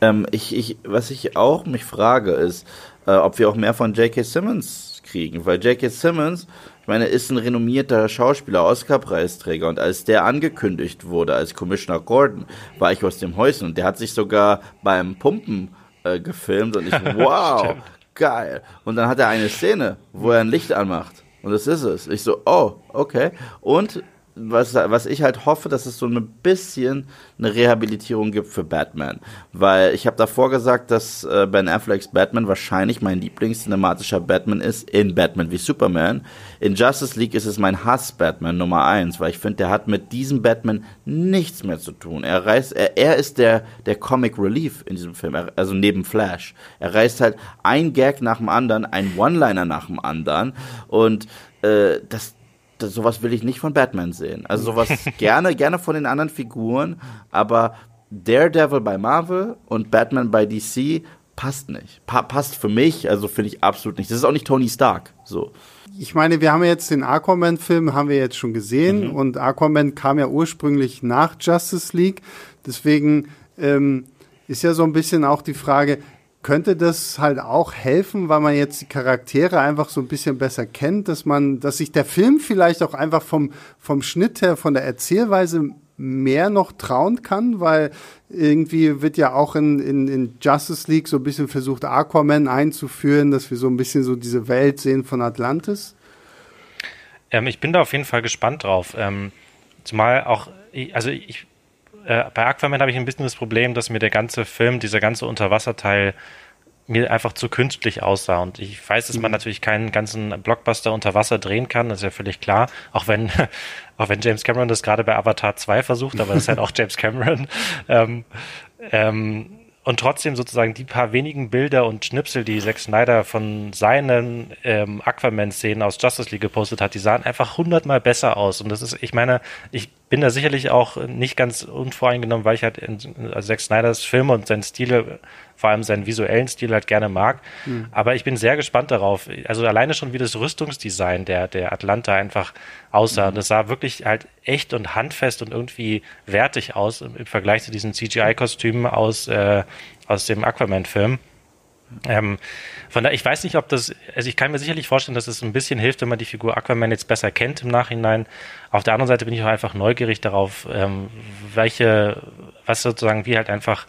Ähm, ich, ich, was ich auch mich frage, ist, äh, ob wir auch mehr von J.K. Simmons kriegen, weil J.K. Simmons ich meine, er ist ein renommierter Schauspieler, Oscar-Preisträger. Und als der angekündigt wurde als Commissioner Gordon, war ich aus dem Häuschen. Und der hat sich sogar beim Pumpen äh, gefilmt. Und ich, wow, geil. Und dann hat er eine Szene, wo er ein Licht anmacht. Und das ist es. Ich so, oh, okay. Und was, was ich halt hoffe, dass es so ein bisschen eine Rehabilitierung gibt für Batman. Weil ich habe davor gesagt, dass äh, Ben Afflecks Batman wahrscheinlich mein Lieblingscinematischer Batman ist in Batman wie Superman. In Justice League ist es mein Hass-Batman Nummer eins, weil ich finde, der hat mit diesem Batman nichts mehr zu tun. Er reißt, er, er ist der, der Comic Relief in diesem Film, also neben Flash. Er reißt halt ein Gag nach dem anderen, ein One-Liner nach dem anderen und äh, das das, sowas will ich nicht von Batman sehen. Also sowas gerne, gerne von den anderen Figuren, aber Daredevil bei Marvel und Batman bei DC passt nicht. Pa passt für mich, also finde ich absolut nicht. Das ist auch nicht Tony Stark. So. Ich meine, wir haben jetzt den Aquaman-Film, haben wir jetzt schon gesehen mhm. und Aquaman kam ja ursprünglich nach Justice League. Deswegen ähm, ist ja so ein bisschen auch die Frage, könnte das halt auch helfen, weil man jetzt die Charaktere einfach so ein bisschen besser kennt, dass man, dass sich der Film vielleicht auch einfach vom, vom Schnitt her, von der Erzählweise mehr noch trauen kann, weil irgendwie wird ja auch in, in, in Justice League so ein bisschen versucht, Aquaman einzuführen, dass wir so ein bisschen so diese Welt sehen von Atlantis. Ähm, ich bin da auf jeden Fall gespannt drauf. Ähm, zumal auch, also ich äh, bei Aquaman habe ich ein bisschen das Problem, dass mir der ganze Film, dieser ganze Unterwasserteil mir einfach zu künstlich aussah. Und ich weiß, dass man mhm. natürlich keinen ganzen Blockbuster unter Wasser drehen kann, das ist ja völlig klar. Auch wenn, auch wenn James Cameron das gerade bei Avatar 2 versucht, aber das ist halt auch James Cameron. Ähm, ähm, und trotzdem sozusagen die paar wenigen Bilder und Schnipsel, die Zack Snyder von seinen ähm, Aquaman-Szenen aus Justice League gepostet hat, die sahen einfach hundertmal besser aus. Und das ist, ich meine, ich bin da sicherlich auch nicht ganz unvoreingenommen, weil ich halt in, also Zack Snyders Filme und seinen Stil vor allem seinen visuellen Stil halt gerne mag. Mhm. Aber ich bin sehr gespannt darauf. Also alleine schon wie das Rüstungsdesign der, der Atlanta einfach aussah. Mhm. Das sah wirklich halt echt und handfest und irgendwie wertig aus im, im Vergleich zu diesen CGI-Kostümen aus, äh, aus dem Aquaman-Film. Ähm, von daher, ich weiß nicht, ob das, also ich kann mir sicherlich vorstellen, dass es ein bisschen hilft, wenn man die Figur Aquaman jetzt besser kennt im Nachhinein. Auf der anderen Seite bin ich auch einfach neugierig darauf, ähm, welche, was sozusagen, wie halt einfach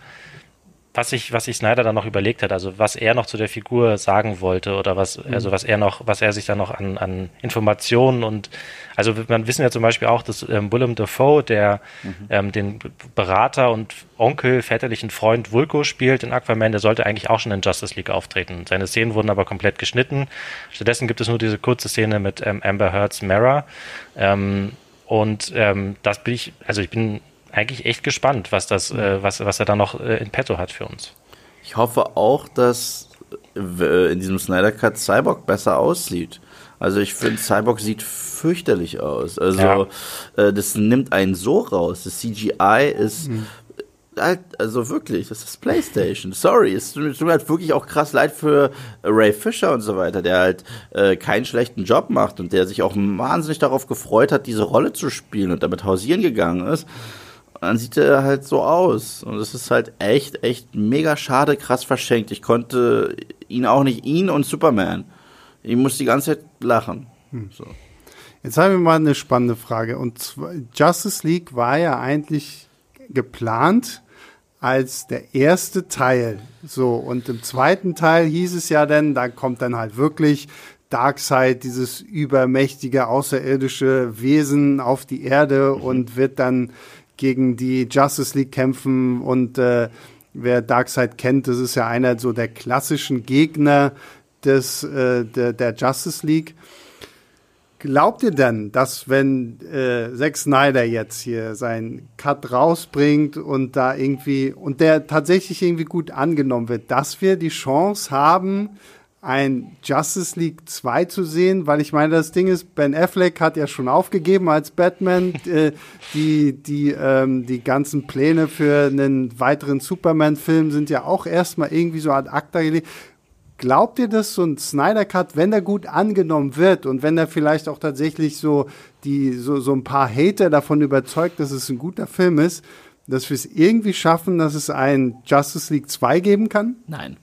was sich was sich Snyder dann noch überlegt hat, also was er noch zu der Figur sagen wollte oder was, mhm. also was er noch, was er sich dann noch an, an Informationen und also man wissen ja zum Beispiel auch, dass ähm, Willem Dafoe, der mhm. ähm, den Berater und Onkel, väterlichen Freund Vulko spielt in Aquaman, der sollte eigentlich auch schon in Justice League auftreten. Seine Szenen wurden aber komplett geschnitten. Stattdessen gibt es nur diese kurze Szene mit ähm, Amber Heard's Mara. Ähm, und ähm, das bin ich, also ich bin eigentlich echt gespannt, was das, äh, was, was er da noch äh, in petto hat für uns. Ich hoffe auch, dass äh, in diesem Snyder Cut Cyborg besser aussieht. Also ich finde, Cyborg sieht fürchterlich aus. Also ja. äh, das nimmt einen so raus. Das CGI ist mhm. halt, also wirklich, das ist PlayStation. Sorry, es tut mir halt wirklich auch krass leid für Ray Fisher und so weiter, der halt äh, keinen schlechten Job macht und der sich auch wahnsinnig darauf gefreut hat, diese Rolle zu spielen und damit hausieren gegangen ist dann sieht er halt so aus. Und es ist halt echt, echt mega schade, krass verschenkt. Ich konnte ihn auch nicht, ihn und Superman. Ich muss die ganze Zeit lachen. Hm. So. Jetzt haben wir mal eine spannende Frage. Und zwar, Justice League war ja eigentlich geplant als der erste Teil. So, und im zweiten Teil hieß es ja dann, da kommt dann halt wirklich Darkseid, dieses übermächtige außerirdische Wesen auf die Erde mhm. und wird dann gegen die Justice League kämpfen und äh, wer Darkseid kennt, das ist ja einer so der klassischen Gegner des, äh, der, der Justice League. Glaubt ihr denn, dass wenn äh, Zack Snyder jetzt hier seinen Cut rausbringt und da irgendwie und der tatsächlich irgendwie gut angenommen wird, dass wir die Chance haben, ein Justice League 2 zu sehen, weil ich meine, das Ding ist, Ben Affleck hat ja schon aufgegeben als Batman. äh, die, die, ähm, die ganzen Pläne für einen weiteren Superman-Film sind ja auch erstmal irgendwie so ad acta gelegt. Glaubt ihr, dass so ein Snyder Cut, wenn er gut angenommen wird und wenn er vielleicht auch tatsächlich so die so, so ein paar Hater davon überzeugt, dass es ein guter Film ist, dass wir es irgendwie schaffen, dass es ein Justice League 2 geben kann? Nein.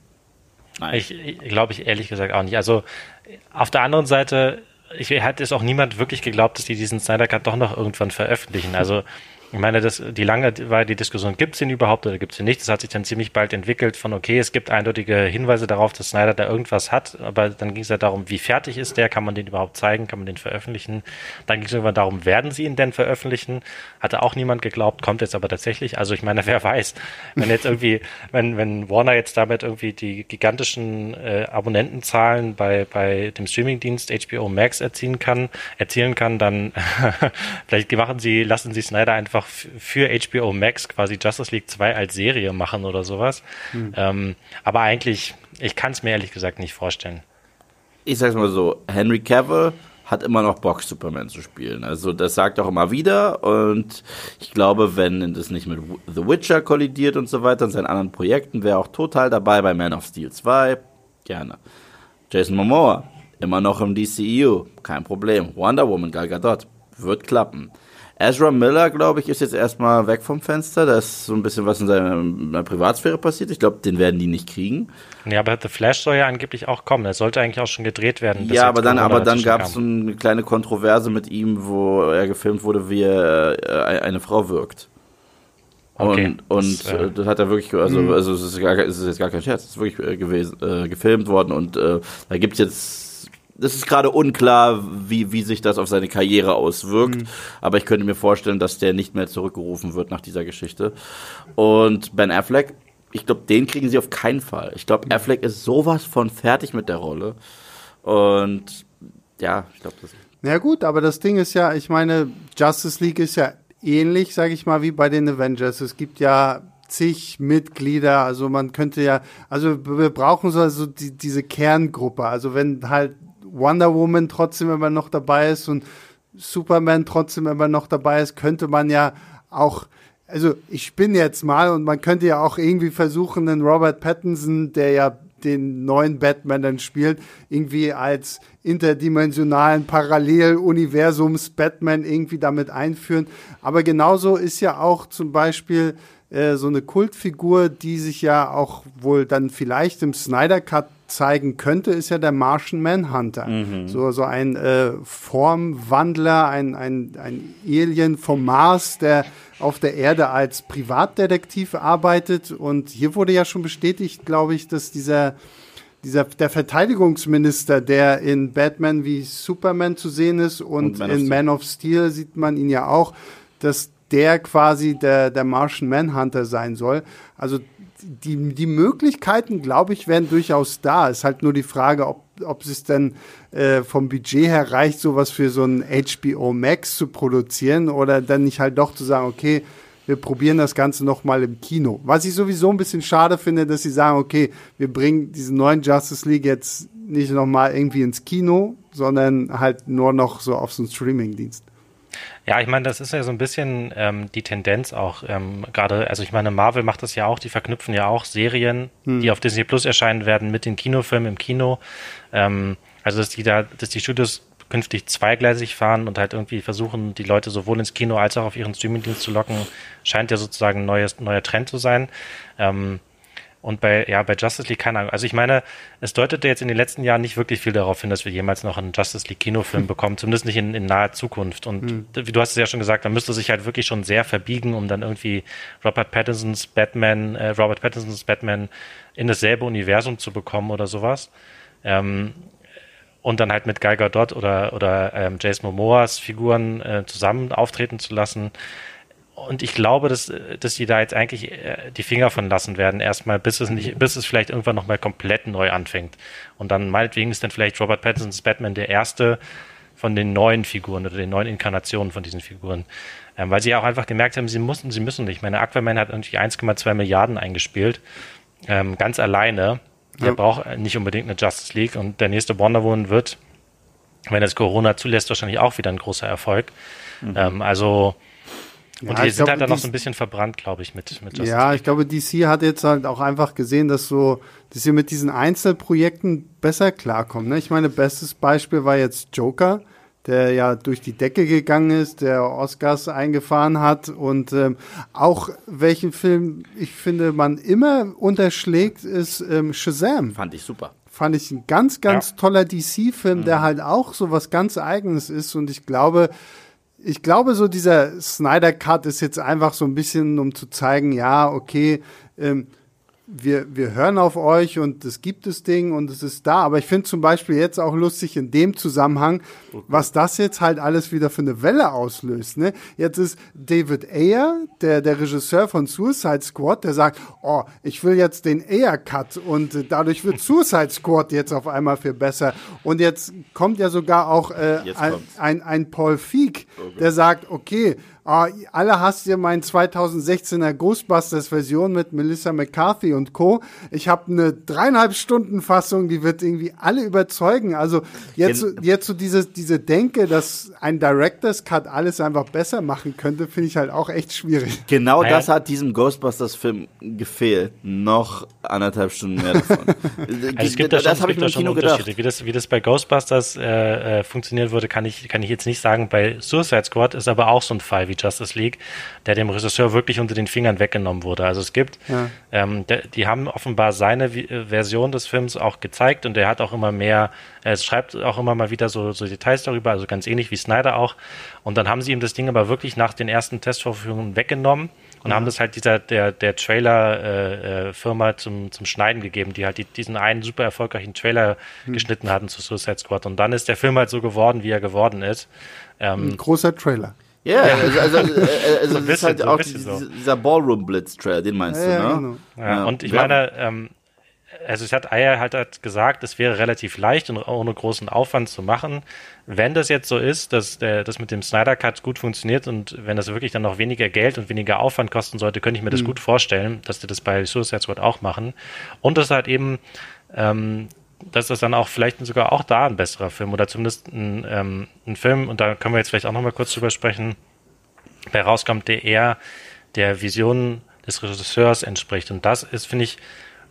Nein. Ich, ich glaube ich ehrlich gesagt auch nicht. Also auf der anderen Seite, ich hat es auch niemand wirklich geglaubt, dass die diesen Snyder Cut doch noch irgendwann veröffentlichen. Also ich meine, das, die lange war die Diskussion, gibt es ihn überhaupt oder gibt es ihn nicht? Das hat sich dann ziemlich bald entwickelt von, okay, es gibt eindeutige Hinweise darauf, dass Snyder da irgendwas hat, aber dann ging es ja darum, wie fertig ist der, kann man den überhaupt zeigen, kann man den veröffentlichen? Dann ging es irgendwann darum, werden sie ihn denn veröffentlichen? Hatte auch niemand geglaubt, kommt jetzt aber tatsächlich. Also ich meine, wer weiß, wenn jetzt irgendwie, wenn, wenn Warner jetzt damit irgendwie die gigantischen äh, Abonnentenzahlen bei, bei dem Streamingdienst HBO Max erzielen kann, erzielen kann, dann vielleicht machen sie, lassen sie Snyder einfach einfach für HBO Max quasi Justice League 2 als Serie machen oder sowas. Hm. Ähm, aber eigentlich, ich kann es mir ehrlich gesagt nicht vorstellen. Ich sag's mal so, Henry Cavill hat immer noch Bock, Superman zu spielen. Also das sagt er auch immer wieder und ich glaube, wenn das nicht mit The Witcher kollidiert und so weiter und seinen anderen Projekten, wäre auch total dabei bei Man of Steel 2. Gerne. Jason Momoa, immer noch im DCEU, kein Problem. Wonder Woman, Gal Gadot, wird klappen. Ezra Miller, glaube ich, ist jetzt erstmal weg vom Fenster. Da ist so ein bisschen was in seiner Privatsphäre passiert. Ich glaube, den werden die nicht kriegen. Ja, aber The Flash soll ja angeblich auch kommen. Er sollte eigentlich auch schon gedreht werden. Ja, aber dann, aber dann gab es so eine kleine Kontroverse mit ihm, wo er gefilmt wurde, wie er äh, eine Frau wirkt. Okay. Und, und das, äh, das, hat er wirklich, also, mhm. also es, ist gar, es ist jetzt gar kein Scherz, es ist wirklich äh, gewesen, äh, gefilmt worden und äh, da gibt es jetzt das ist gerade unklar, wie, wie sich das auf seine Karriere auswirkt. Mhm. Aber ich könnte mir vorstellen, dass der nicht mehr zurückgerufen wird nach dieser Geschichte. Und Ben Affleck, ich glaube, den kriegen sie auf keinen Fall. Ich glaube, Affleck ist sowas von fertig mit der Rolle. Und ja, ich glaube, das. Ja gut, aber das Ding ist ja, ich meine, Justice League ist ja ähnlich, sage ich mal, wie bei den Avengers. Es gibt ja zig Mitglieder, also man könnte ja, also wir brauchen so also die, diese Kerngruppe. Also wenn halt Wonder Woman trotzdem immer noch dabei ist und Superman trotzdem immer noch dabei ist, könnte man ja auch, also ich bin jetzt mal und man könnte ja auch irgendwie versuchen, den Robert Pattinson, der ja den neuen Batman dann spielt, irgendwie als interdimensionalen Paralleluniversums Batman irgendwie damit einführen. Aber genauso ist ja auch zum Beispiel äh, so eine Kultfigur, die sich ja auch wohl dann vielleicht im Snyder Cut zeigen könnte, ist ja der Martian Manhunter. Mhm. So, so ein äh, Formwandler, ein, ein, ein Alien vom Mars, der auf der Erde als Privatdetektiv arbeitet. Und hier wurde ja schon bestätigt, glaube ich, dass dieser, dieser, der Verteidigungsminister, der in Batman wie Superman zu sehen ist und, und Man in Man of Steel sieht man ihn ja auch, dass der quasi der, der Martian Manhunter sein soll. Also die, die Möglichkeiten, glaube ich, wären durchaus da. Ist halt nur die Frage, ob, ob es denn äh, vom Budget her reicht, sowas für so ein HBO Max zu produzieren oder dann nicht halt doch zu sagen, okay, wir probieren das Ganze nochmal im Kino. Was ich sowieso ein bisschen schade finde, dass sie sagen, okay, wir bringen diesen neuen Justice League jetzt nicht nochmal irgendwie ins Kino, sondern halt nur noch so auf so einen Streaming-Dienst. Ja, ich meine, das ist ja so ein bisschen ähm, die Tendenz auch ähm, gerade, also ich meine, Marvel macht das ja auch, die verknüpfen ja auch Serien, hm. die auf Disney Plus erscheinen werden, mit den Kinofilmen im Kino. Ähm, also dass die da, dass die Studios künftig zweigleisig fahren und halt irgendwie versuchen, die Leute sowohl ins Kino als auch auf ihren Streamingdienst zu locken, scheint ja sozusagen ein neues, neuer Trend zu sein. Ähm, und bei, ja, bei Justice League, keine Ahnung. Also ich meine, es deutete jetzt in den letzten Jahren nicht wirklich viel darauf hin, dass wir jemals noch einen Justice League Kinofilm bekommen, zumindest nicht in, in naher Zukunft. Und hm. wie du hast es ja schon gesagt, man müsste sich halt wirklich schon sehr verbiegen, um dann irgendwie Robert Pattinsons Batman, äh, Robert Pattinsons Batman in dasselbe Universum zu bekommen oder sowas. Ähm, und dann halt mit Geiger Dot oder, oder ähm, Jason Momoas Figuren äh, zusammen auftreten zu lassen und ich glaube, dass, dass die da jetzt eigentlich äh, die Finger von lassen werden, erstmal, bis es nicht, bis es vielleicht irgendwann nochmal komplett neu anfängt. Und dann meinetwegen ist dann vielleicht Robert Pattinsons Batman der erste von den neuen Figuren oder den neuen Inkarnationen von diesen Figuren. Ähm, weil sie auch einfach gemerkt haben, sie mussten, sie müssen nicht. Ich meine, Aquaman hat irgendwie 1,2 Milliarden eingespielt, ähm, ganz alleine. Der ja. braucht nicht unbedingt eine Justice League und der nächste Wonder Woman wird, wenn es Corona zulässt, wahrscheinlich auch wieder ein großer Erfolg. Mhm. Ähm, also und ja, die sind glaube, halt dann noch so ein bisschen verbrannt, glaube ich, mit, mit Justice Ja, ich glaube, DC hat jetzt halt auch einfach gesehen, dass so, dass sie mit diesen Einzelprojekten besser klarkommen. Ne? Ich meine, bestes Beispiel war jetzt Joker, der ja durch die Decke gegangen ist, der Oscars eingefahren hat und ähm, auch welchen Film ich finde man immer unterschlägt ist ähm, Shazam. Fand ich super. Fand ich ein ganz, ganz ja. toller DC-Film, mhm. der halt auch so was ganz Eigenes ist und ich glaube, ich glaube, so dieser Snyder Cut ist jetzt einfach so ein bisschen, um zu zeigen, ja, okay, ähm, wir, wir hören auf euch und es gibt das Ding und es ist da. Aber ich finde zum Beispiel jetzt auch lustig in dem Zusammenhang, okay. was das jetzt halt alles wieder für eine Welle auslöst. Ne? Jetzt ist David Ayer, der, der Regisseur von Suicide Squad, der sagt, oh, ich will jetzt den Ayer-Cut und dadurch wird Suicide Squad jetzt auf einmal viel besser. Und jetzt kommt ja sogar auch äh, ein, ein, ein Paul Feig, okay. der sagt, okay, Oh, alle hast ihr meinen 2016er Ghostbusters-Version mit Melissa McCarthy und Co. Ich habe eine dreieinhalb Stunden Fassung, die wird irgendwie alle überzeugen. Also jetzt, so, jetzt so diese, diese Denke, dass ein Director's Cut alles einfach besser machen könnte, finde ich halt auch echt schwierig. Genau naja. das hat diesem Ghostbusters-Film gefehlt. Noch anderthalb Stunden mehr davon. also es gibt das, das habe ich mir im Kino gedacht. Wie das, wie das bei Ghostbusters äh, äh, funktionieren würde, kann ich, kann ich jetzt nicht sagen. Bei Suicide Squad ist aber auch so ein Fall wie Justice League, der dem Regisseur wirklich unter den Fingern weggenommen wurde. Also es gibt, ja. ähm, der, die haben offenbar seine äh, Version des Films auch gezeigt und er hat auch immer mehr, er schreibt auch immer mal wieder so, so Details darüber, also ganz ähnlich wie Snyder auch. Und dann haben sie ihm das Ding aber wirklich nach den ersten Testvorführungen weggenommen und mhm. haben das halt dieser der der Trailer äh, Firma zum zum Schneiden gegeben, die halt die, diesen einen super erfolgreichen Trailer mhm. geschnitten hatten zu Suicide Squad und dann ist der Film halt so geworden, wie er geworden ist. Ähm, Ein großer Trailer. Ja, yeah, also, also, also, also so ist halt so auch dieser, so. dieser Ballroom-Blitz-Trailer, den meinst ja, du, ne? Genau. Ja, ja, und ich meine, ähm, also es hat Eier halt, halt gesagt, es wäre relativ leicht und ohne großen Aufwand zu machen. Wenn das jetzt so ist, dass der, das mit dem Snyder Cut gut funktioniert und wenn das wirklich dann noch weniger Geld und weniger Aufwand kosten sollte, könnte ich mir das mhm. gut vorstellen, dass die das bei Suicide Squad auch machen. Und das halt eben ähm, dass das dann auch vielleicht sogar auch da ein besserer Film oder zumindest ein, ähm, ein Film, und da können wir jetzt vielleicht auch nochmal kurz drüber sprechen, bei rauskommt, der eher der Vision des Regisseurs entspricht. Und das ist, finde ich,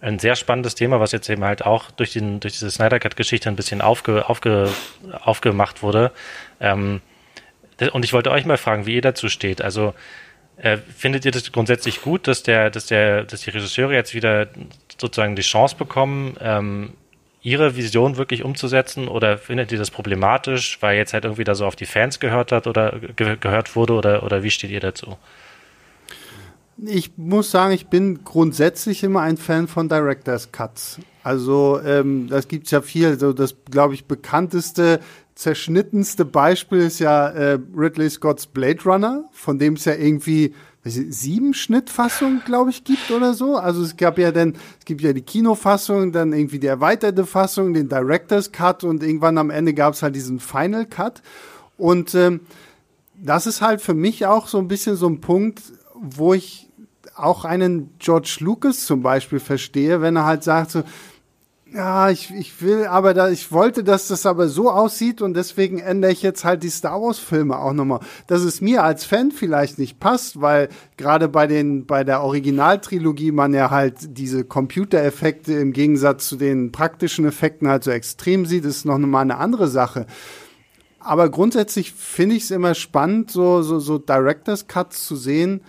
ein sehr spannendes Thema, was jetzt eben halt auch durch, den, durch diese Snyder Cut-Geschichte ein bisschen aufge, aufge, aufgemacht wurde. Ähm, und ich wollte euch mal fragen, wie ihr dazu steht. Also äh, findet ihr das grundsätzlich gut, dass der, dass der, dass die Regisseure jetzt wieder sozusagen die Chance bekommen, ähm, ihre Vision wirklich umzusetzen oder findet ihr das problematisch, weil jetzt halt irgendwie da so auf die Fans gehört hat oder ge gehört wurde oder, oder wie steht ihr dazu? Ich muss sagen, ich bin grundsätzlich immer ein Fan von Director's Cuts. Also ähm, das gibt's ja viel. Also das, glaube ich, bekannteste, zerschnittenste Beispiel ist ja äh, Ridley Scott's Blade Runner, von dem es ja irgendwie sieben Schnittfassungen, glaube ich, gibt oder so. Also es gab ja dann, es gibt ja die Kinofassung, dann irgendwie die erweiterte Fassung, den Director's Cut und irgendwann am Ende gab es halt diesen Final Cut. Und ähm, das ist halt für mich auch so ein bisschen so ein Punkt, wo ich auch einen George Lucas zum Beispiel verstehe, wenn er halt sagt so, ja, ich, ich will, aber da, ich wollte, dass das aber so aussieht und deswegen ändere ich jetzt halt die Star Wars Filme auch nochmal. Dass es mir als Fan vielleicht nicht passt, weil gerade bei den, bei der Originaltrilogie man ja halt diese Computereffekte im Gegensatz zu den praktischen Effekten halt so extrem sieht, ist noch mal eine andere Sache. Aber grundsätzlich finde ich es immer spannend, so, so, so Directors Cuts zu sehen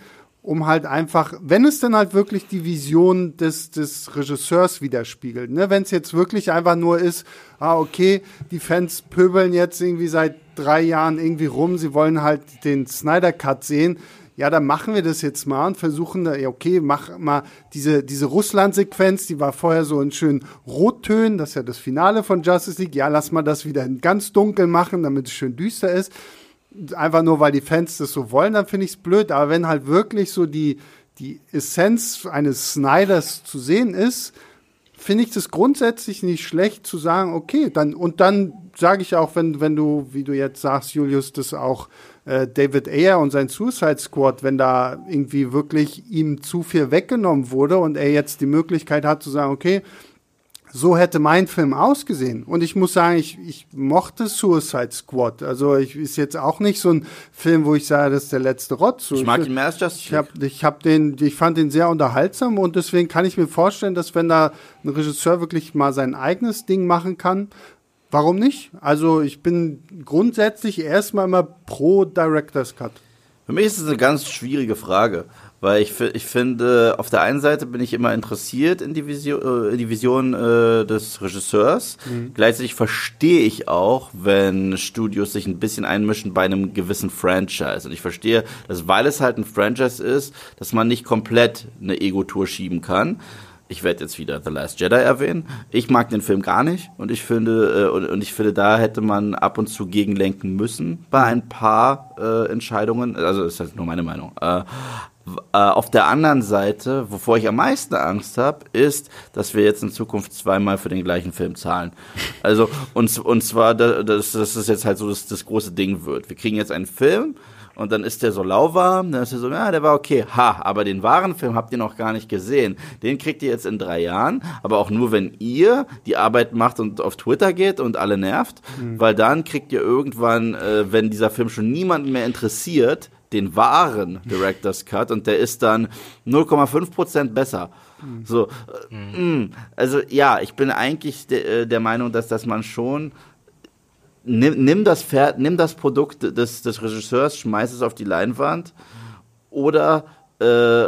um halt einfach, wenn es dann halt wirklich die Vision des, des Regisseurs widerspiegelt, ne? wenn es jetzt wirklich einfach nur ist, ah, okay, die Fans pöbeln jetzt irgendwie seit drei Jahren irgendwie rum, sie wollen halt den Snyder Cut sehen, ja, dann machen wir das jetzt mal und versuchen, okay, mach mal diese, diese Russland-Sequenz, die war vorher so in schönen Rottönen, das ist ja das Finale von Justice League, ja, lass mal das wieder ganz dunkel machen, damit es schön düster ist einfach nur, weil die Fans das so wollen, dann finde ich es blöd. Aber wenn halt wirklich so die, die Essenz eines Snyders zu sehen ist, finde ich das grundsätzlich nicht schlecht zu sagen, okay, dann und dann sage ich auch, wenn wenn du, wie du jetzt sagst, Julius, das auch äh, David Ayer und sein Suicide Squad, wenn da irgendwie wirklich ihm zu viel weggenommen wurde und er jetzt die Möglichkeit hat zu sagen, okay, so hätte mein Film ausgesehen. Und ich muss sagen, ich, ich mochte Suicide Squad. Also ich ist jetzt auch nicht so ein Film, wo ich sage, das ist der letzte Rotz. Ich mag ihn mehr als Justice Ich, hab, ich, hab den, ich fand den sehr unterhaltsam und deswegen kann ich mir vorstellen, dass wenn da ein Regisseur wirklich mal sein eigenes Ding machen kann, warum nicht? Also ich bin grundsätzlich erstmal immer pro Director's Cut. Für mich ist es eine ganz schwierige Frage, weil ich, ich finde, auf der einen Seite bin ich immer interessiert in die Vision, äh, die Vision äh, des Regisseurs. Mhm. Gleichzeitig verstehe ich auch, wenn Studios sich ein bisschen einmischen bei einem gewissen Franchise. Und ich verstehe, dass weil es halt ein Franchise ist, dass man nicht komplett eine Ego-Tour schieben kann ich werde jetzt wieder The Last Jedi erwähnen. Ich mag den Film gar nicht und ich finde, äh, und, und, ich finde, da hätte man ab und zu gegenlenken müssen bei ein paar äh, Entscheidungen. Also ist halt nur meine Meinung. Äh, äh, auf der anderen Seite, wovor ich am meisten Angst habe, ist, dass wir jetzt in Zukunft zweimal für den gleichen Film zahlen. Also, und, und zwar, dass, dass das jetzt halt so das, das große Ding wird. Wir kriegen jetzt einen Film, und dann ist der so lauwarm, dann ist er so, ja, der war okay. Ha, aber den wahren Film habt ihr noch gar nicht gesehen. Den kriegt ihr jetzt in drei Jahren, aber auch nur, wenn ihr die Arbeit macht und auf Twitter geht und alle nervt, mhm. weil dann kriegt ihr irgendwann, äh, wenn dieser Film schon niemanden mehr interessiert, den wahren Director's Cut und der ist dann 0,5% besser. Mhm. So, äh, mhm. also ja, ich bin eigentlich de, äh, der Meinung, dass, dass man schon nimm, nimm das Pferd, nimm das Produkt des, des Regisseurs, schmeiß es auf die Leinwand oder äh,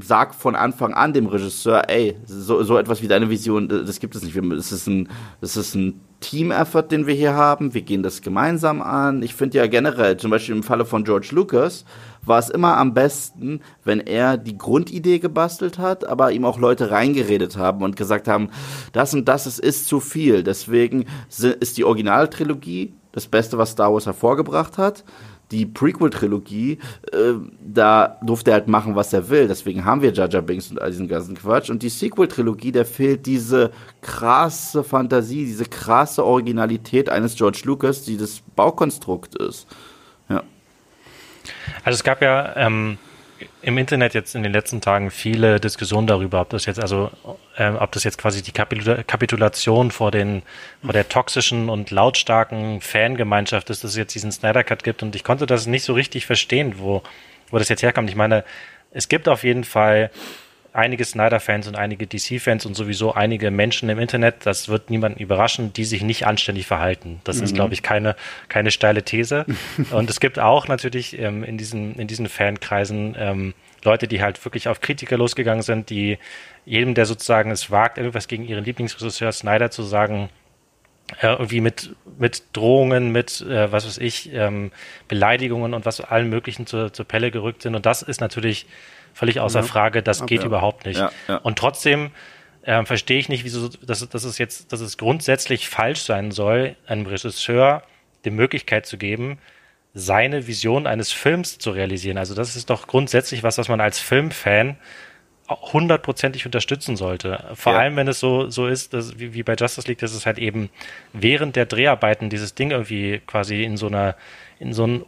sag von Anfang an dem Regisseur, ey, so, so etwas wie deine Vision, das gibt es nicht. Das ist ein, das ist ein Team-Effort, den wir hier haben. Wir gehen das gemeinsam an. Ich finde ja generell, zum Beispiel im Falle von George Lucas, war es immer am besten, wenn er die Grundidee gebastelt hat, aber ihm auch Leute reingeredet haben und gesagt haben, das und das ist, ist zu viel. Deswegen ist die Originaltrilogie das Beste, was Star Wars hervorgebracht hat die Prequel-Trilogie, äh, da durfte er halt machen, was er will. Deswegen haben wir Jaja Binks und all diesen ganzen Quatsch. Und die Sequel-Trilogie, der fehlt diese krasse Fantasie, diese krasse Originalität eines George Lucas, die das Baukonstrukt ist. Ja. Also es gab ja ähm, im Internet jetzt in den letzten Tagen viele Diskussionen darüber, ob das jetzt also, äh, ob das jetzt quasi die Kapitulation vor den, vor der toxischen und lautstarken Fangemeinschaft ist, dass es jetzt diesen Snyder Cut gibt. Und ich konnte das nicht so richtig verstehen, wo, wo das jetzt herkommt. Ich meine, es gibt auf jeden Fall einige Snyder-Fans und einige DC-Fans und sowieso einige Menschen im Internet, das wird niemanden überraschen, die sich nicht anständig verhalten. Das mhm. ist, glaube ich, keine, keine steile These. und es gibt auch natürlich ähm, in, diesen, in diesen Fankreisen ähm, Leute, die halt wirklich auf Kritiker losgegangen sind, die jedem, der sozusagen es wagt, irgendwas gegen ihren Lieblingsregisseur Snyder zu sagen, äh, irgendwie mit, mit Drohungen, mit, äh, was weiß ich, ähm, Beleidigungen und was allen möglichen zur, zur Pelle gerückt sind. Und das ist natürlich völlig außer ja. Frage, das geht ja. überhaupt nicht. Ja, Und trotzdem äh, verstehe ich nicht, wieso, dass, dass es jetzt, dass es grundsätzlich falsch sein soll, einem Regisseur die Möglichkeit zu geben, seine Vision eines Films zu realisieren. Also das ist doch grundsätzlich was, was man als Filmfan hundertprozentig unterstützen sollte. Vor ja. allem, wenn es so, so ist, dass, wie, wie bei Justice League, dass es halt eben während der Dreharbeiten dieses Ding irgendwie quasi in so einer, in so ein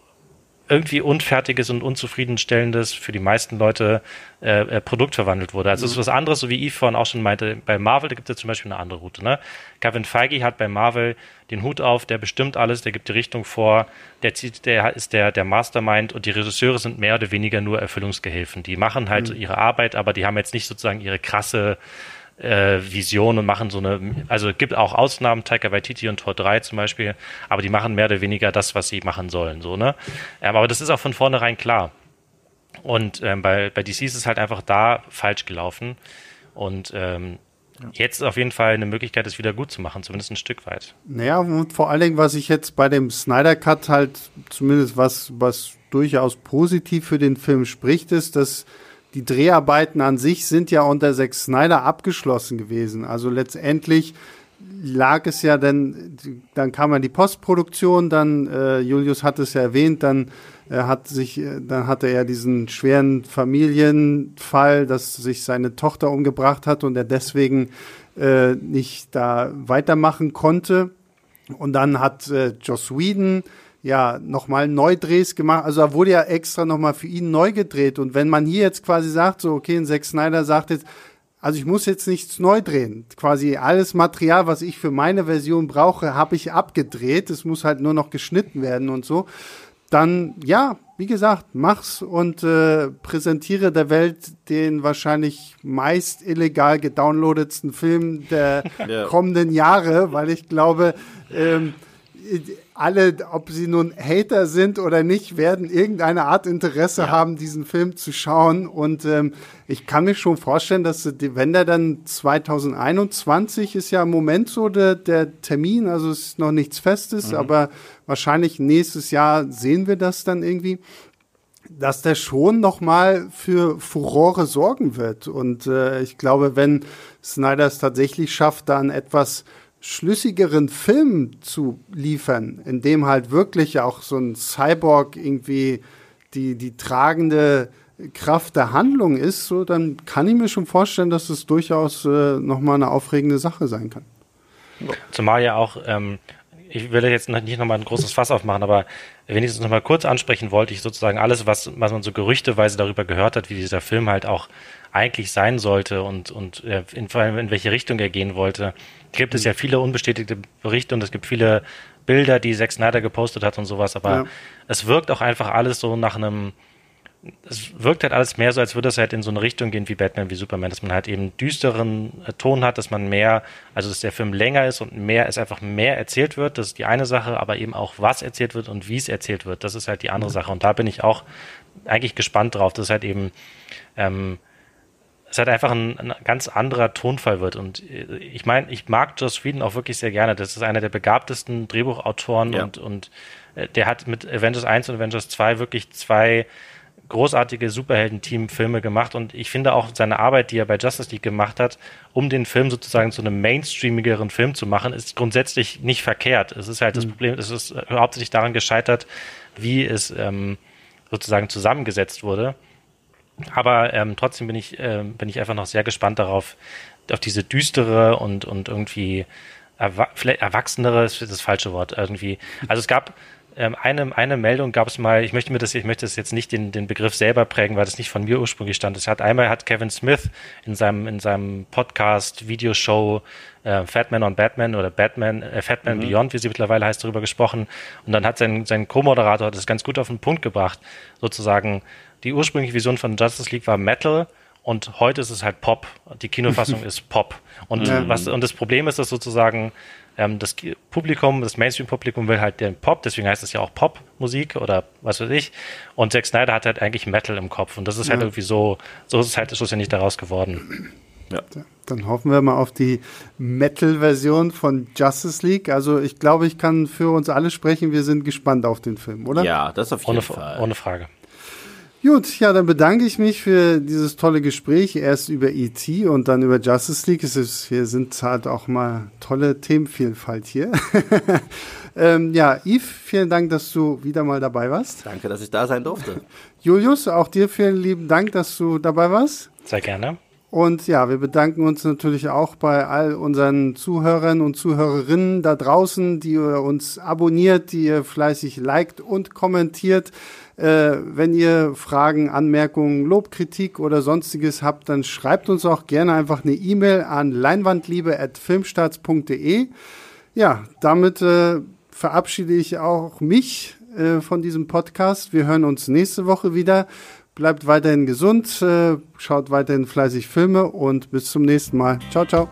irgendwie unfertiges und unzufriedenstellendes für die meisten Leute äh, äh Produkt verwandelt wurde. Also es ist mhm. was anderes, so wie Yves vorhin auch schon meinte, bei Marvel, da gibt es ja zum Beispiel eine andere Route. Ne? Kevin Feige hat bei Marvel den Hut auf, der bestimmt alles, der gibt die Richtung vor, der zieht, der ist der, der Mastermind und die Regisseure sind mehr oder weniger nur Erfüllungsgehilfen. Die machen halt mhm. ihre Arbeit, aber die haben jetzt nicht sozusagen ihre krasse äh, Vision und machen so eine, also es gibt auch Ausnahmen, Taika Waititi und Tor 3 zum Beispiel, aber die machen mehr oder weniger das, was sie machen sollen, so, ne? Ähm, aber das ist auch von vornherein klar. Und ähm, bei, bei DC ist es halt einfach da falsch gelaufen. Und ähm, jetzt auf jeden Fall eine Möglichkeit, es wieder gut zu machen, zumindest ein Stück weit. Naja, und vor allen Dingen, was ich jetzt bei dem Snyder Cut halt, zumindest was, was durchaus positiv für den Film spricht, ist, dass die Dreharbeiten an sich sind ja unter Zack Snyder abgeschlossen gewesen. Also letztendlich lag es ja dann, dann kam ja die Postproduktion, dann äh, Julius hat es ja erwähnt, dann äh, hat sich, äh, dann hatte er diesen schweren Familienfall, dass sich seine Tochter umgebracht hat und er deswegen äh, nicht da weitermachen konnte. Und dann hat äh, Joss Whedon ja nochmal Neudrehs gemacht. Also da wurde ja extra nochmal für ihn neu gedreht. Und wenn man hier jetzt quasi sagt, so okay, ein Zack Snyder sagt jetzt, also ich muss jetzt nichts neu drehen. Quasi alles Material, was ich für meine Version brauche, habe ich abgedreht. Es muss halt nur noch geschnitten werden und so. Dann, ja, wie gesagt, mach's und äh, präsentiere der Welt den wahrscheinlich meist illegal gedownloadetsten Film der ja. kommenden Jahre, weil ich glaube, ähm, alle, ob sie nun Hater sind oder nicht, werden irgendeine Art Interesse ja. haben, diesen Film zu schauen. Und ähm, ich kann mir schon vorstellen, dass wenn der dann 2021 ist ja im Moment so der, der Termin, also es ist noch nichts Festes, mhm. aber wahrscheinlich nächstes Jahr sehen wir das dann irgendwie dass der schon noch mal für Furore sorgen wird. Und äh, ich glaube, wenn Snyder es tatsächlich schafft, dann etwas schlüssigeren Film zu liefern, in dem halt wirklich auch so ein Cyborg irgendwie die, die tragende Kraft der Handlung ist, so, dann kann ich mir schon vorstellen, dass es durchaus äh, nochmal eine aufregende Sache sein kann. Zumal ja auch, ähm, ich will jetzt nicht nochmal ein großes Fass aufmachen, aber es nochmal kurz ansprechen wollte, ich sozusagen alles, was, was man so gerüchteweise darüber gehört hat, wie dieser Film halt auch eigentlich sein sollte und, und äh, in, in welche Richtung er gehen wollte, gibt es ja viele unbestätigte Berichte und es gibt viele Bilder, die Zack Snyder gepostet hat und sowas, aber ja. es wirkt auch einfach alles so nach einem, es wirkt halt alles mehr so, als würde es halt in so eine Richtung gehen wie Batman, wie Superman, dass man halt eben düsteren äh, Ton hat, dass man mehr, also dass der Film länger ist und mehr, es einfach mehr erzählt wird, das ist die eine Sache, aber eben auch was erzählt wird und wie es erzählt wird, das ist halt die andere mhm. Sache. Und da bin ich auch eigentlich gespannt drauf, dass es halt eben ähm, es halt einfach ein, ein, ganz anderer Tonfall wird. Und äh, ich meine, ich mag Joss Whedon auch wirklich sehr gerne. Das ist einer der begabtesten Drehbuchautoren ja. und, und äh, der hat mit Avengers 1 und Avengers 2 wirklich zwei großartige Superhelden-Team-Filme gemacht und ich finde auch seine Arbeit, die er bei Justice League gemacht hat, um den Film sozusagen zu einem mainstreamigeren Film zu machen, ist grundsätzlich nicht verkehrt. Es ist halt mhm. das Problem, es ist hauptsächlich daran gescheitert, wie es ähm, sozusagen zusammengesetzt wurde. Aber ähm, trotzdem bin ich, äh, bin ich einfach noch sehr gespannt darauf, auf diese düstere und, und irgendwie erwa vielleicht erwachsenere ist das falsche Wort irgendwie. Also es gab ähm, eine, eine Meldung gab es mal, ich möchte mir das, ich möchte das jetzt nicht den, den Begriff selber prägen, weil das nicht von mir ursprünglich stand. Es hat einmal hat Kevin Smith in seinem, in seinem Podcast, Videoshow äh, Fatman on Batman oder Batman, äh, Fatman mhm. Beyond, wie sie mittlerweile heißt, darüber gesprochen. Und dann hat sein, sein Co-Moderator das ganz gut auf den Punkt gebracht, sozusagen die ursprüngliche Vision von Justice League war Metal und heute ist es halt Pop. Die Kinofassung ist Pop. Und, ja. was, und das Problem ist, dass sozusagen ähm, das Publikum, das Mainstream-Publikum will halt den Pop, deswegen heißt es ja auch Pop-Musik oder was weiß ich. Und Zack Snyder hat halt eigentlich Metal im Kopf. Und das ist halt ja. irgendwie so, so ist es halt schlussendlich daraus geworden. Ja. Dann hoffen wir mal auf die Metal-Version von Justice League. Also ich glaube, ich kann für uns alle sprechen. Wir sind gespannt auf den Film, oder? Ja, das auf jeden ohne, Fall. Ohne Frage. Gut, ja, dann bedanke ich mich für dieses tolle Gespräch. Erst über E.T. und dann über Justice League. Es ist, wir sind halt auch mal tolle Themenvielfalt hier. ähm, ja, Yves, vielen Dank, dass du wieder mal dabei warst. Danke, dass ich da sein durfte. Julius, auch dir vielen lieben Dank, dass du dabei warst. Sehr gerne. Und ja, wir bedanken uns natürlich auch bei all unseren Zuhörern und Zuhörerinnen da draußen, die ihr uns abonniert, die ihr fleißig liked und kommentiert. Äh, wenn ihr Fragen, Anmerkungen, Lob, Kritik oder sonstiges habt, dann schreibt uns auch gerne einfach eine E-Mail an leinwandliebe.filmstarts.de. Ja, damit äh, verabschiede ich auch mich äh, von diesem Podcast. Wir hören uns nächste Woche wieder. Bleibt weiterhin gesund, äh, schaut weiterhin fleißig Filme und bis zum nächsten Mal. Ciao, ciao.